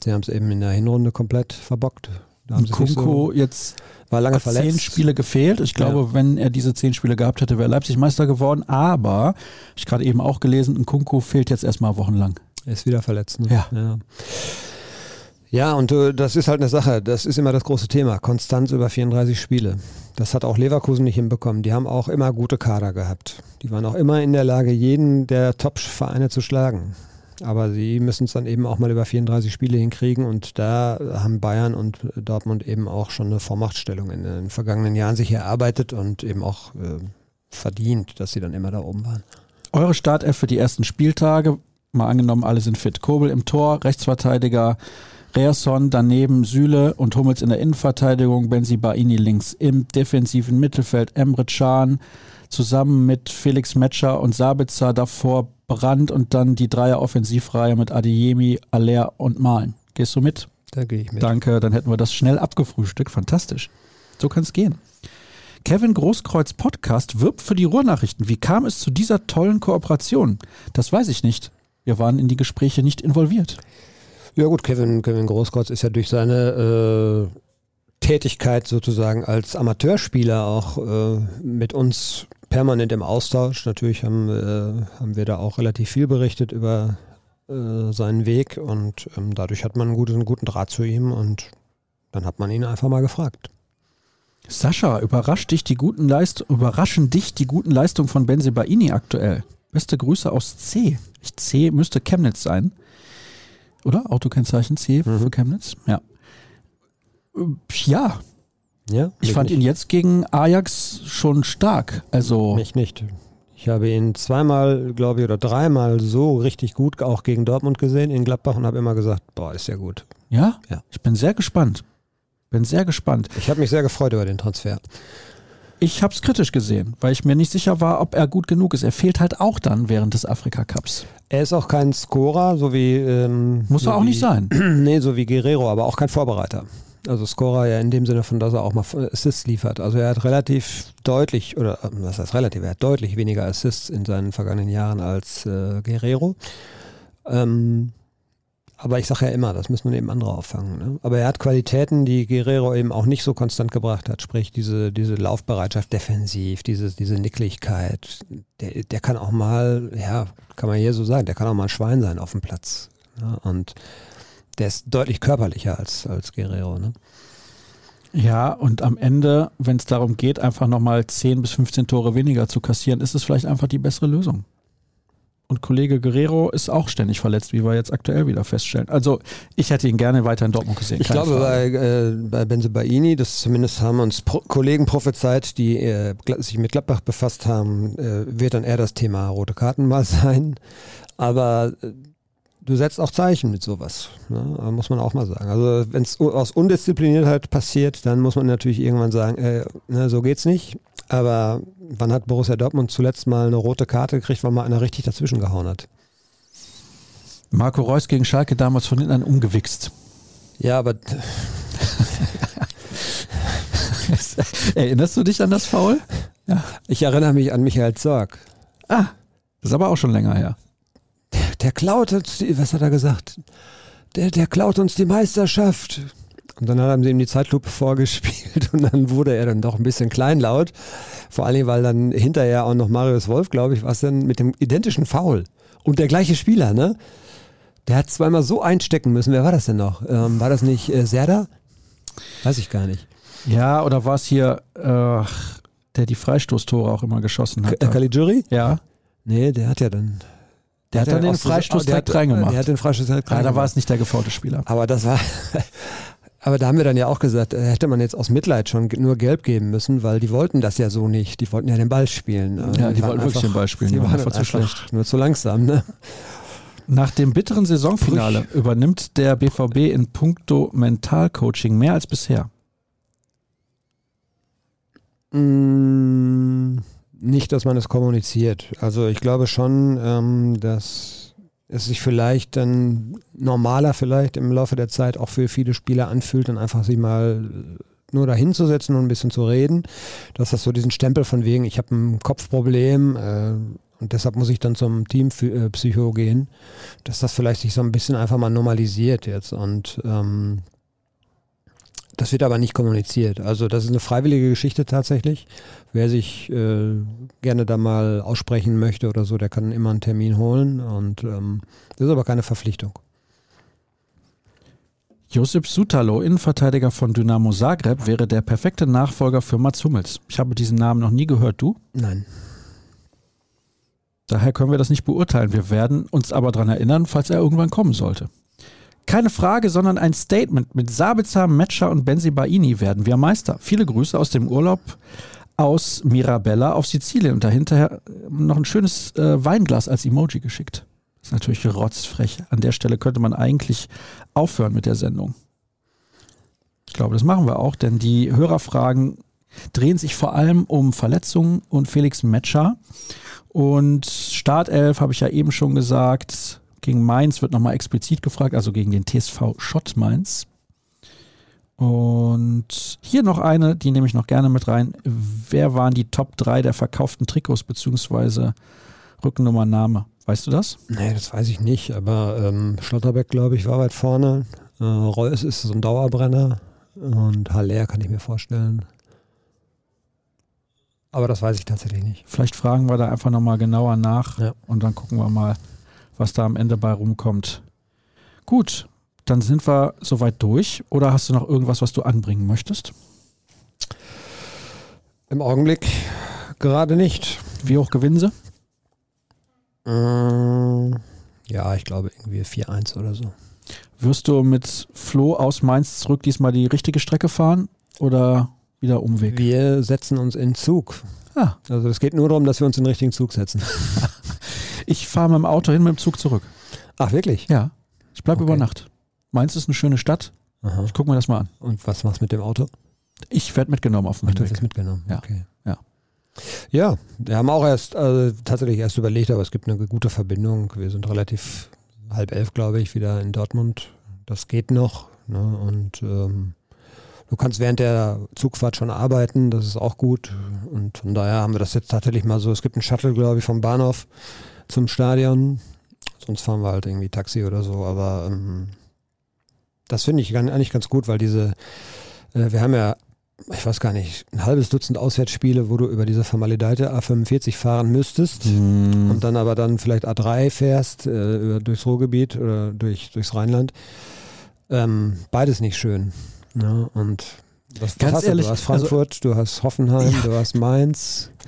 Sie haben es eben in der Hinrunde komplett verbockt. Da haben Kunko so, jetzt war lange verletzt. zehn Spiele gefehlt. Ich glaube, ja. wenn er diese zehn Spiele gehabt hätte, wäre Leipzig Meister geworden. Aber, ich gerade eben auch gelesen, Kunko fehlt jetzt erstmal wochenlang. Er ist wieder verletzt. Ne? Ja. ja. Ja, und uh, das ist halt eine Sache. Das ist immer das große Thema. Konstanz über 34 Spiele. Das hat auch Leverkusen nicht hinbekommen. Die haben auch immer gute Kader gehabt. Die waren auch immer in der Lage, jeden der Top-Vereine zu schlagen. Aber sie müssen es dann eben auch mal über 34 Spiele hinkriegen und da haben Bayern und Dortmund eben auch schon eine Vormachtstellung in den vergangenen Jahren sich erarbeitet und eben auch äh, verdient, dass sie dann immer da oben waren. Eure Startelf für die ersten Spieltage mal angenommen, alle sind fit. Kobel im Tor, Rechtsverteidiger, Reasson daneben, Süle und Hummels in der Innenverteidigung, Benzi Baini links im defensiven Mittelfeld, Emre Can zusammen mit Felix Metscher und Sabitzer davor Brand und dann die Dreier Offensivreihe mit Adeyemi, Aller und Malen. Gehst du mit? Da gehe ich mit. Danke, dann hätten wir das schnell abgefrühstückt. Fantastisch. So kann es gehen. Kevin Großkreuz Podcast wirbt für die Ruhrnachrichten. Wie kam es zu dieser tollen Kooperation? Das weiß ich nicht. Wir waren in die Gespräche nicht involviert. Ja gut, Kevin, Kevin Großkreuz ist ja durch seine äh, Tätigkeit sozusagen als Amateurspieler auch äh, mit uns permanent im Austausch. Natürlich haben, äh, haben wir da auch relativ viel berichtet über äh, seinen Weg und ähm, dadurch hat man einen guten, einen guten Draht zu ihm und dann hat man ihn einfach mal gefragt. Sascha, überrascht dich die guten Leist überraschen dich die guten Leistungen von Benzebaini aktuell? Beste Grüße aus C. C müsste Chemnitz sein. Oder? Autokennzeichen C mhm. für Chemnitz? Ja. Ja. Ja. Ich fand nicht. ihn jetzt gegen Ajax schon stark. Also. Mich nicht. Ich habe ihn zweimal, glaube ich, oder dreimal so richtig gut auch gegen Dortmund gesehen in Gladbach und habe immer gesagt, boah, ist ja gut. Ja? Ja. Ich bin sehr gespannt. Bin sehr gespannt. Ich habe mich sehr gefreut über den Transfer. Ich habe es kritisch gesehen, weil ich mir nicht sicher war, ob er gut genug ist. Er fehlt halt auch dann während des Afrika Cups. Er ist auch kein Scorer, so wie. Ähm, Muss so er auch wie, nicht sein. nee, so wie Guerrero, aber auch kein Vorbereiter. Also Scorer ja in dem Sinne von, dass er auch mal Assists liefert. Also er hat relativ deutlich, oder was heißt relativ, er hat deutlich weniger Assists in seinen vergangenen Jahren als äh, Guerrero. Ähm, aber ich sage ja immer, das müssen eben andere auffangen. Ne? Aber er hat Qualitäten, die Guerrero eben auch nicht so konstant gebracht hat. Sprich, diese, diese Laufbereitschaft defensiv, diese, diese Nicklichkeit. Der, der kann auch mal, ja, kann man hier so sagen, der kann auch mal ein Schwein sein auf dem Platz. Ne? Und der ist deutlich körperlicher als, als Guerrero. Ne? Ja, und am Ende, wenn es darum geht, einfach nochmal 10 bis 15 Tore weniger zu kassieren, ist es vielleicht einfach die bessere Lösung. Und Kollege Guerrero ist auch ständig verletzt, wie wir jetzt aktuell wieder feststellen. Also ich hätte ihn gerne weiter in Dortmund gesehen. Ich glaube bei, äh, bei Benzebaini, das zumindest haben uns Pro Kollegen prophezeit, die äh, sich mit Gladbach befasst haben, äh, wird dann eher das Thema rote Karten mal sein. Aber äh, du setzt auch Zeichen mit sowas. Ne? Muss man auch mal sagen. Also wenn es aus Undiszipliniertheit passiert, dann muss man natürlich irgendwann sagen, äh, ne, so geht's nicht. Aber wann hat Borussia Dortmund zuletzt mal eine rote Karte gekriegt, weil mal einer richtig dazwischen gehauen hat? Marco Reus gegen Schalke damals von hinten an umgewichst. Ja, aber. Erinnerst du dich an das Foul? Ja. Ich erinnere mich an Michael Zorg. Ah, das ist aber auch schon länger her. Der, der klaut uns, die, was hat er gesagt? Der, der klaut uns die Meisterschaft. Und dann haben sie ihm die Zeitlupe vorgespielt und dann wurde er dann doch ein bisschen kleinlaut. Vor allem, weil dann hinterher auch noch Marius Wolf, glaube ich, war es dann mit dem identischen Foul. Und der gleiche Spieler, ne? Der hat zweimal so einstecken müssen. Wer war das denn noch? Ähm, war das nicht äh, Serda? Weiß ich gar nicht. Ja, oder war es hier, äh, der die Freistoßtore auch immer geschossen hat? K Caligiuri? Ja. Nee, der hat ja dann. Der, der hat dann den Freistoß direkt reingemacht. Der hat den Freistoß direkt reingemacht. Ja, da war es nicht der gefaulte Spieler. Aber das war, aber da haben wir dann ja auch gesagt, äh, hätte man jetzt aus Mitleid schon nur gelb geben müssen, weil die wollten das ja so nicht. Die wollten ja den Ball spielen. Ja, die, die wollten wirklich den Ball spielen. Die waren einfach zu schlecht. Nur zu langsam, ne? Nach dem bitteren Saisonfinale Puch. übernimmt der BVB in puncto Mentalcoaching mehr als bisher. Mm, nicht, dass man es kommuniziert. Also ich glaube schon, ähm, dass es sich vielleicht dann normaler vielleicht im Laufe der Zeit auch für viele Spieler anfühlt, dann einfach sich mal nur dahin zu setzen und ein bisschen zu reden, dass das so diesen Stempel von wegen, ich habe ein Kopfproblem äh, und deshalb muss ich dann zum Teampsycho gehen, dass das vielleicht sich so ein bisschen einfach mal normalisiert jetzt. Und ähm, das wird aber nicht kommuniziert. Also das ist eine freiwillige Geschichte tatsächlich. Wer sich äh, gerne da mal aussprechen möchte oder so, der kann immer einen Termin holen. Und ähm, das ist aber keine Verpflichtung. Josip Sutalo, Innenverteidiger von Dynamo Zagreb, wäre der perfekte Nachfolger für Mats Hummels. Ich habe diesen Namen noch nie gehört, du? Nein. Daher können wir das nicht beurteilen. Wir werden uns aber daran erinnern, falls er irgendwann kommen sollte. Keine Frage, sondern ein Statement. Mit Sabitzer, Metscher und Benzi Baini werden wir Meister. Viele Grüße aus dem Urlaub aus Mirabella auf Sizilien und dahinter noch ein schönes äh, Weinglas als Emoji geschickt. Ist natürlich rotzfrech. An der Stelle könnte man eigentlich aufhören mit der Sendung. Ich glaube, das machen wir auch, denn die Hörerfragen drehen sich vor allem um Verletzungen und Felix Metscher. Und Startelf habe ich ja eben schon gesagt Gegen Mainz wird nochmal explizit gefragt, also gegen den TSV Schott Mainz. Und hier noch eine, die nehme ich noch gerne mit rein. Wer waren die Top 3 der verkauften Trikots beziehungsweise Rückennummername? Weißt du das? Nee, das weiß ich nicht, aber ähm, Schlotterbeck, glaube ich, war weit vorne. Äh, Reus ist so ein Dauerbrenner und Haller kann ich mir vorstellen. Aber das weiß ich tatsächlich nicht. Vielleicht fragen wir da einfach nochmal genauer nach Ja. und dann gucken wir mal, was da am Ende bei rumkommt. Gut, dann sind wir soweit durch. Oder hast du noch irgendwas, was du anbringen möchtest? Im Augenblick gerade nicht. Wie hoch gewinnen sie? Äh, ja, ich glaube irgendwie 4-1 oder so. Wirst du mit Flo aus Mainz zurück diesmal die richtige Strecke fahren oder wieder Umweg? Wir setzen uns in Zug. Ah, Also es geht nur darum, dass wir uns in den richtigen Zug setzen. ich fahre mit dem Auto hin, mit dem Zug zurück. Ach, wirklich? Ja, ich bleibe Okay. über Nacht. Mainz ist eine schöne Stadt. Aha. Ich gucke mir das mal an. Und was machst du mit dem Auto? Ich werde mitgenommen auf dem Ach, du es mitgenommen. Ja. Okay. Ja. Ja, wir haben auch erst, also tatsächlich erst überlegt, aber es gibt eine gute Verbindung. Wir sind relativ halb elf, glaube ich, wieder in Dortmund. Das geht noch. Ne? Und ähm, du kannst während der Zugfahrt schon arbeiten, das ist auch gut. Und von daher haben wir das jetzt tatsächlich mal so. Es gibt einen Shuttle, glaube ich, vom Bahnhof zum Stadion. Sonst fahren wir halt irgendwie Taxi oder so, aber ähm, das finde ich eigentlich ganz gut, weil diese, äh, wir haben ja ich weiß gar nicht, ein halbes Dutzend Auswärtsspiele, wo du über diese vermaledeite A45 fahren müsstest Hm. und dann aber dann vielleicht A3 fährst, äh, über, durchs Ruhrgebiet oder durch, durchs Rheinland. Ähm, beides nicht schön. Ne? Und was, was Ganz hast du? ehrlich, du hast also- Frankfurt, du hast Hoffenheim, Ja. du hast Mainz.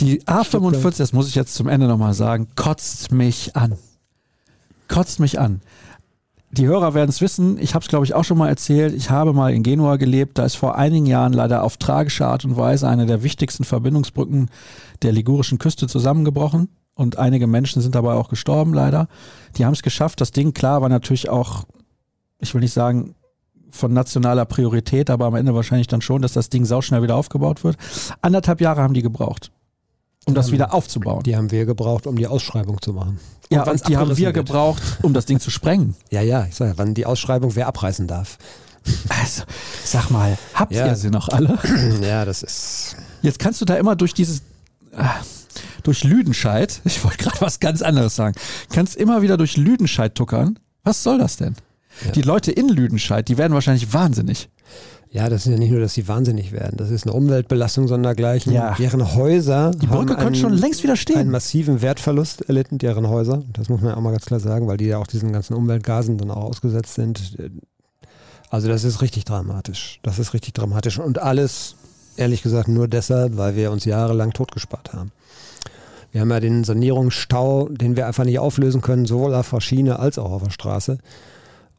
Die A45, das muss ich jetzt zum Ende nochmal sagen, kotzt mich an. Kotzt mich an. Die Hörer werden es wissen, ich habe es glaube ich auch schon mal erzählt, ich habe mal in Genua gelebt, da ist vor einigen Jahren leider auf tragische Art und Weise eine der wichtigsten Verbindungsbrücken der ligurischen Küste zusammengebrochen und einige Menschen sind dabei auch gestorben leider. Die haben es geschafft, das Ding klar war natürlich auch, ich will nicht sagen von nationaler Priorität, aber am Ende wahrscheinlich dann schon, dass das Ding sauschnell wieder aufgebaut wird. Anderthalb Jahre haben die gebraucht, um das Ja. wieder aufzubauen. Die haben wir gebraucht, um die Ausschreibung zu machen. Ja, und die haben wir wird. gebraucht, um das Ding zu sprengen. Ja, ja, ich sag ja, wann die Ausschreibung wer abreißen darf. Also, sag mal, habt Ja. ihr sie noch alle? ja, das ist. Jetzt kannst du da immer durch dieses, ah, durch Lüdenscheid, ich wollte gerade was ganz anderes sagen, kannst immer wieder durch Lüdenscheid tuckern. Was soll das denn? Ja. Die Leute in Lüdenscheid, die werden wahrscheinlich wahnsinnig. Ja, das ist ja nicht nur, dass sie wahnsinnig werden. Das ist eine Umweltbelastung sondergleichen. Ja. Deren Häuser Die Brücke haben könnte schon längst wieder einen stehen. massiven Wertverlust erlitten, deren Häuser. Das muss man ja auch mal ganz klar sagen, weil die ja auch diesen ganzen Umweltgasen dann auch ausgesetzt sind. Also das ist richtig dramatisch. Das ist richtig dramatisch. Und alles, ehrlich gesagt, nur deshalb, weil wir uns jahrelang totgespart haben. Wir haben ja den Sanierungsstau, den wir einfach nicht auflösen können, sowohl auf der Schiene als auch auf der Straße.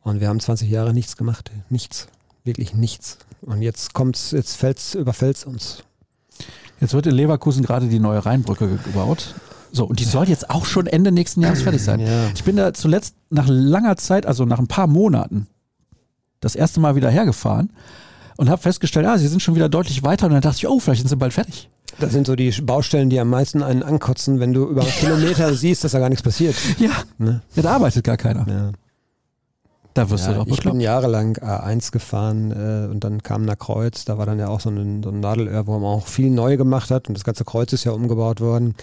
Und wir haben 20 Jahre nichts gemacht. Nichts. Wirklich nichts. Und jetzt kommt's, jetzt fällt's, überfällt's uns. Jetzt wird in Leverkusen gerade die neue Rheinbrücke ge- gebaut. So, und die soll jetzt auch schon Ende nächsten Jahres fertig sein. Ja. Ich bin da zuletzt nach langer Zeit, also nach ein paar Monaten, das erste Mal wieder hergefahren und habe festgestellt, ah, sie sind schon wieder deutlich weiter. Und dann dachte ich, oh, vielleicht sind sie bald fertig. Das sind so die Baustellen, die am meisten einen ankotzen, wenn du über Kilometer siehst, dass da gar nichts passiert. Ja, Ne? ja da arbeitet gar keiner. Ja. Da wirst du Ja, doch ich bin bekloppt. jahrelang A1 gefahren äh, und dann kam nach Kreuz, da war dann ja auch so ein, so ein Nadelöhr, wo man auch viel neu gemacht hat und das ganze Kreuz ist ja umgebaut worden.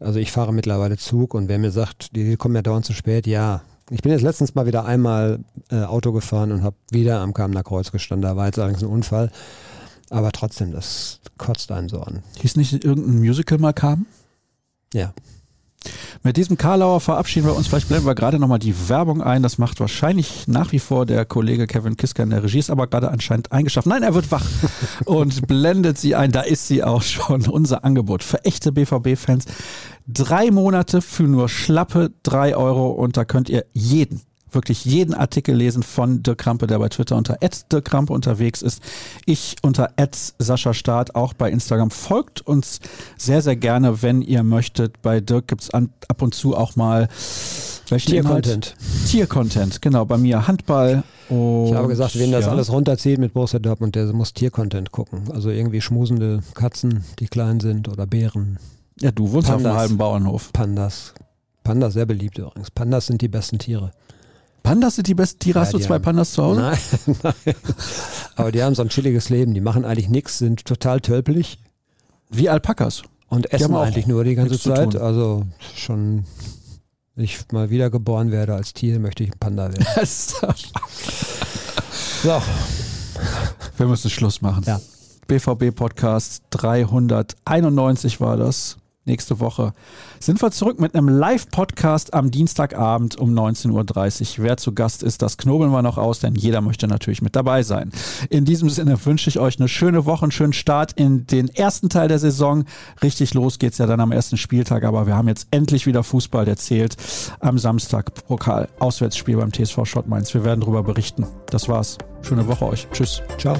Also ich fahre mittlerweile Zug und wer mir sagt, die kommen ja dauernd zu spät, ja. Ich bin jetzt letztens mal wieder einmal äh, Auto gefahren und habe wieder am Kamener Kreuz gestanden. Da war jetzt allerdings ein Unfall. Aber trotzdem, das kotzt einen so an. Hieß nicht irgendein Musical mal kam? Ja. Mit diesem Karlauer verabschieden wir uns. Vielleicht blenden wir gerade nochmal die Werbung ein. Das macht wahrscheinlich nach wie vor der Kollege Kevin Kisker in der Regie, ist aber gerade anscheinend eingeschafft. Nein, er wird wach und blendet sie ein. Da ist sie auch schon. Unser Angebot für echte BVB-Fans. Drei Monate für nur schlappe drei Euro und da könnt ihr jeden wirklich jeden Artikel lesen von Dirk Krampe, der bei Twitter unter Dirk Krampe unterwegs ist. Ich unter Sascha Staat, auch bei Instagram. Folgt uns sehr, sehr gerne, wenn ihr möchtet. Bei Dirk gibt's an, ab und zu auch mal? Tier-Content. Tier-Content, genau. Bei mir Handball. Und, Ich habe gesagt, wen das ja. alles runterzieht mit Borussia Dortmund, der muss Tier-Content gucken. Also irgendwie schmusende Katzen, die klein sind oder Bären, Ja, du wohnst auf Pandas. einem halben Bauernhof. Pandas, Panda sehr beliebt übrigens. Pandas sind die besten Tiere. Pandas sind die besten Tiere. Ja, Hast du zwei haben- Pandas zu Hause? Nein, nein. Aber die haben so ein chilliges Leben. Die machen eigentlich nichts, sind total tölpelig Wie Alpakas. und essen eigentlich nur die ganze Zeit. Also schon, wenn ich mal wieder geboren werde als Tier, möchte ich ein Panda werden. So, Wir müssen Schluss machen. Ja. BVB Podcast 391 war das. Nächste Woche sind wir zurück mit einem Live-Podcast am Dienstagabend um 19.30 Uhr. Wer zu Gast ist, das knobeln wir noch aus, denn jeder möchte natürlich mit dabei sein. In diesem Sinne wünsche ich euch eine schöne Woche, einen schönen Start in den ersten Teil der Saison. Richtig los geht's ja dann am ersten Spieltag, aber wir haben jetzt endlich wieder Fußball, der zählt. Am Samstag Pokal, Auswärtsspiel beim TSV Schott Mainz. Wir werden darüber berichten. Das war's. Schöne Woche euch. Tschüss. ciao.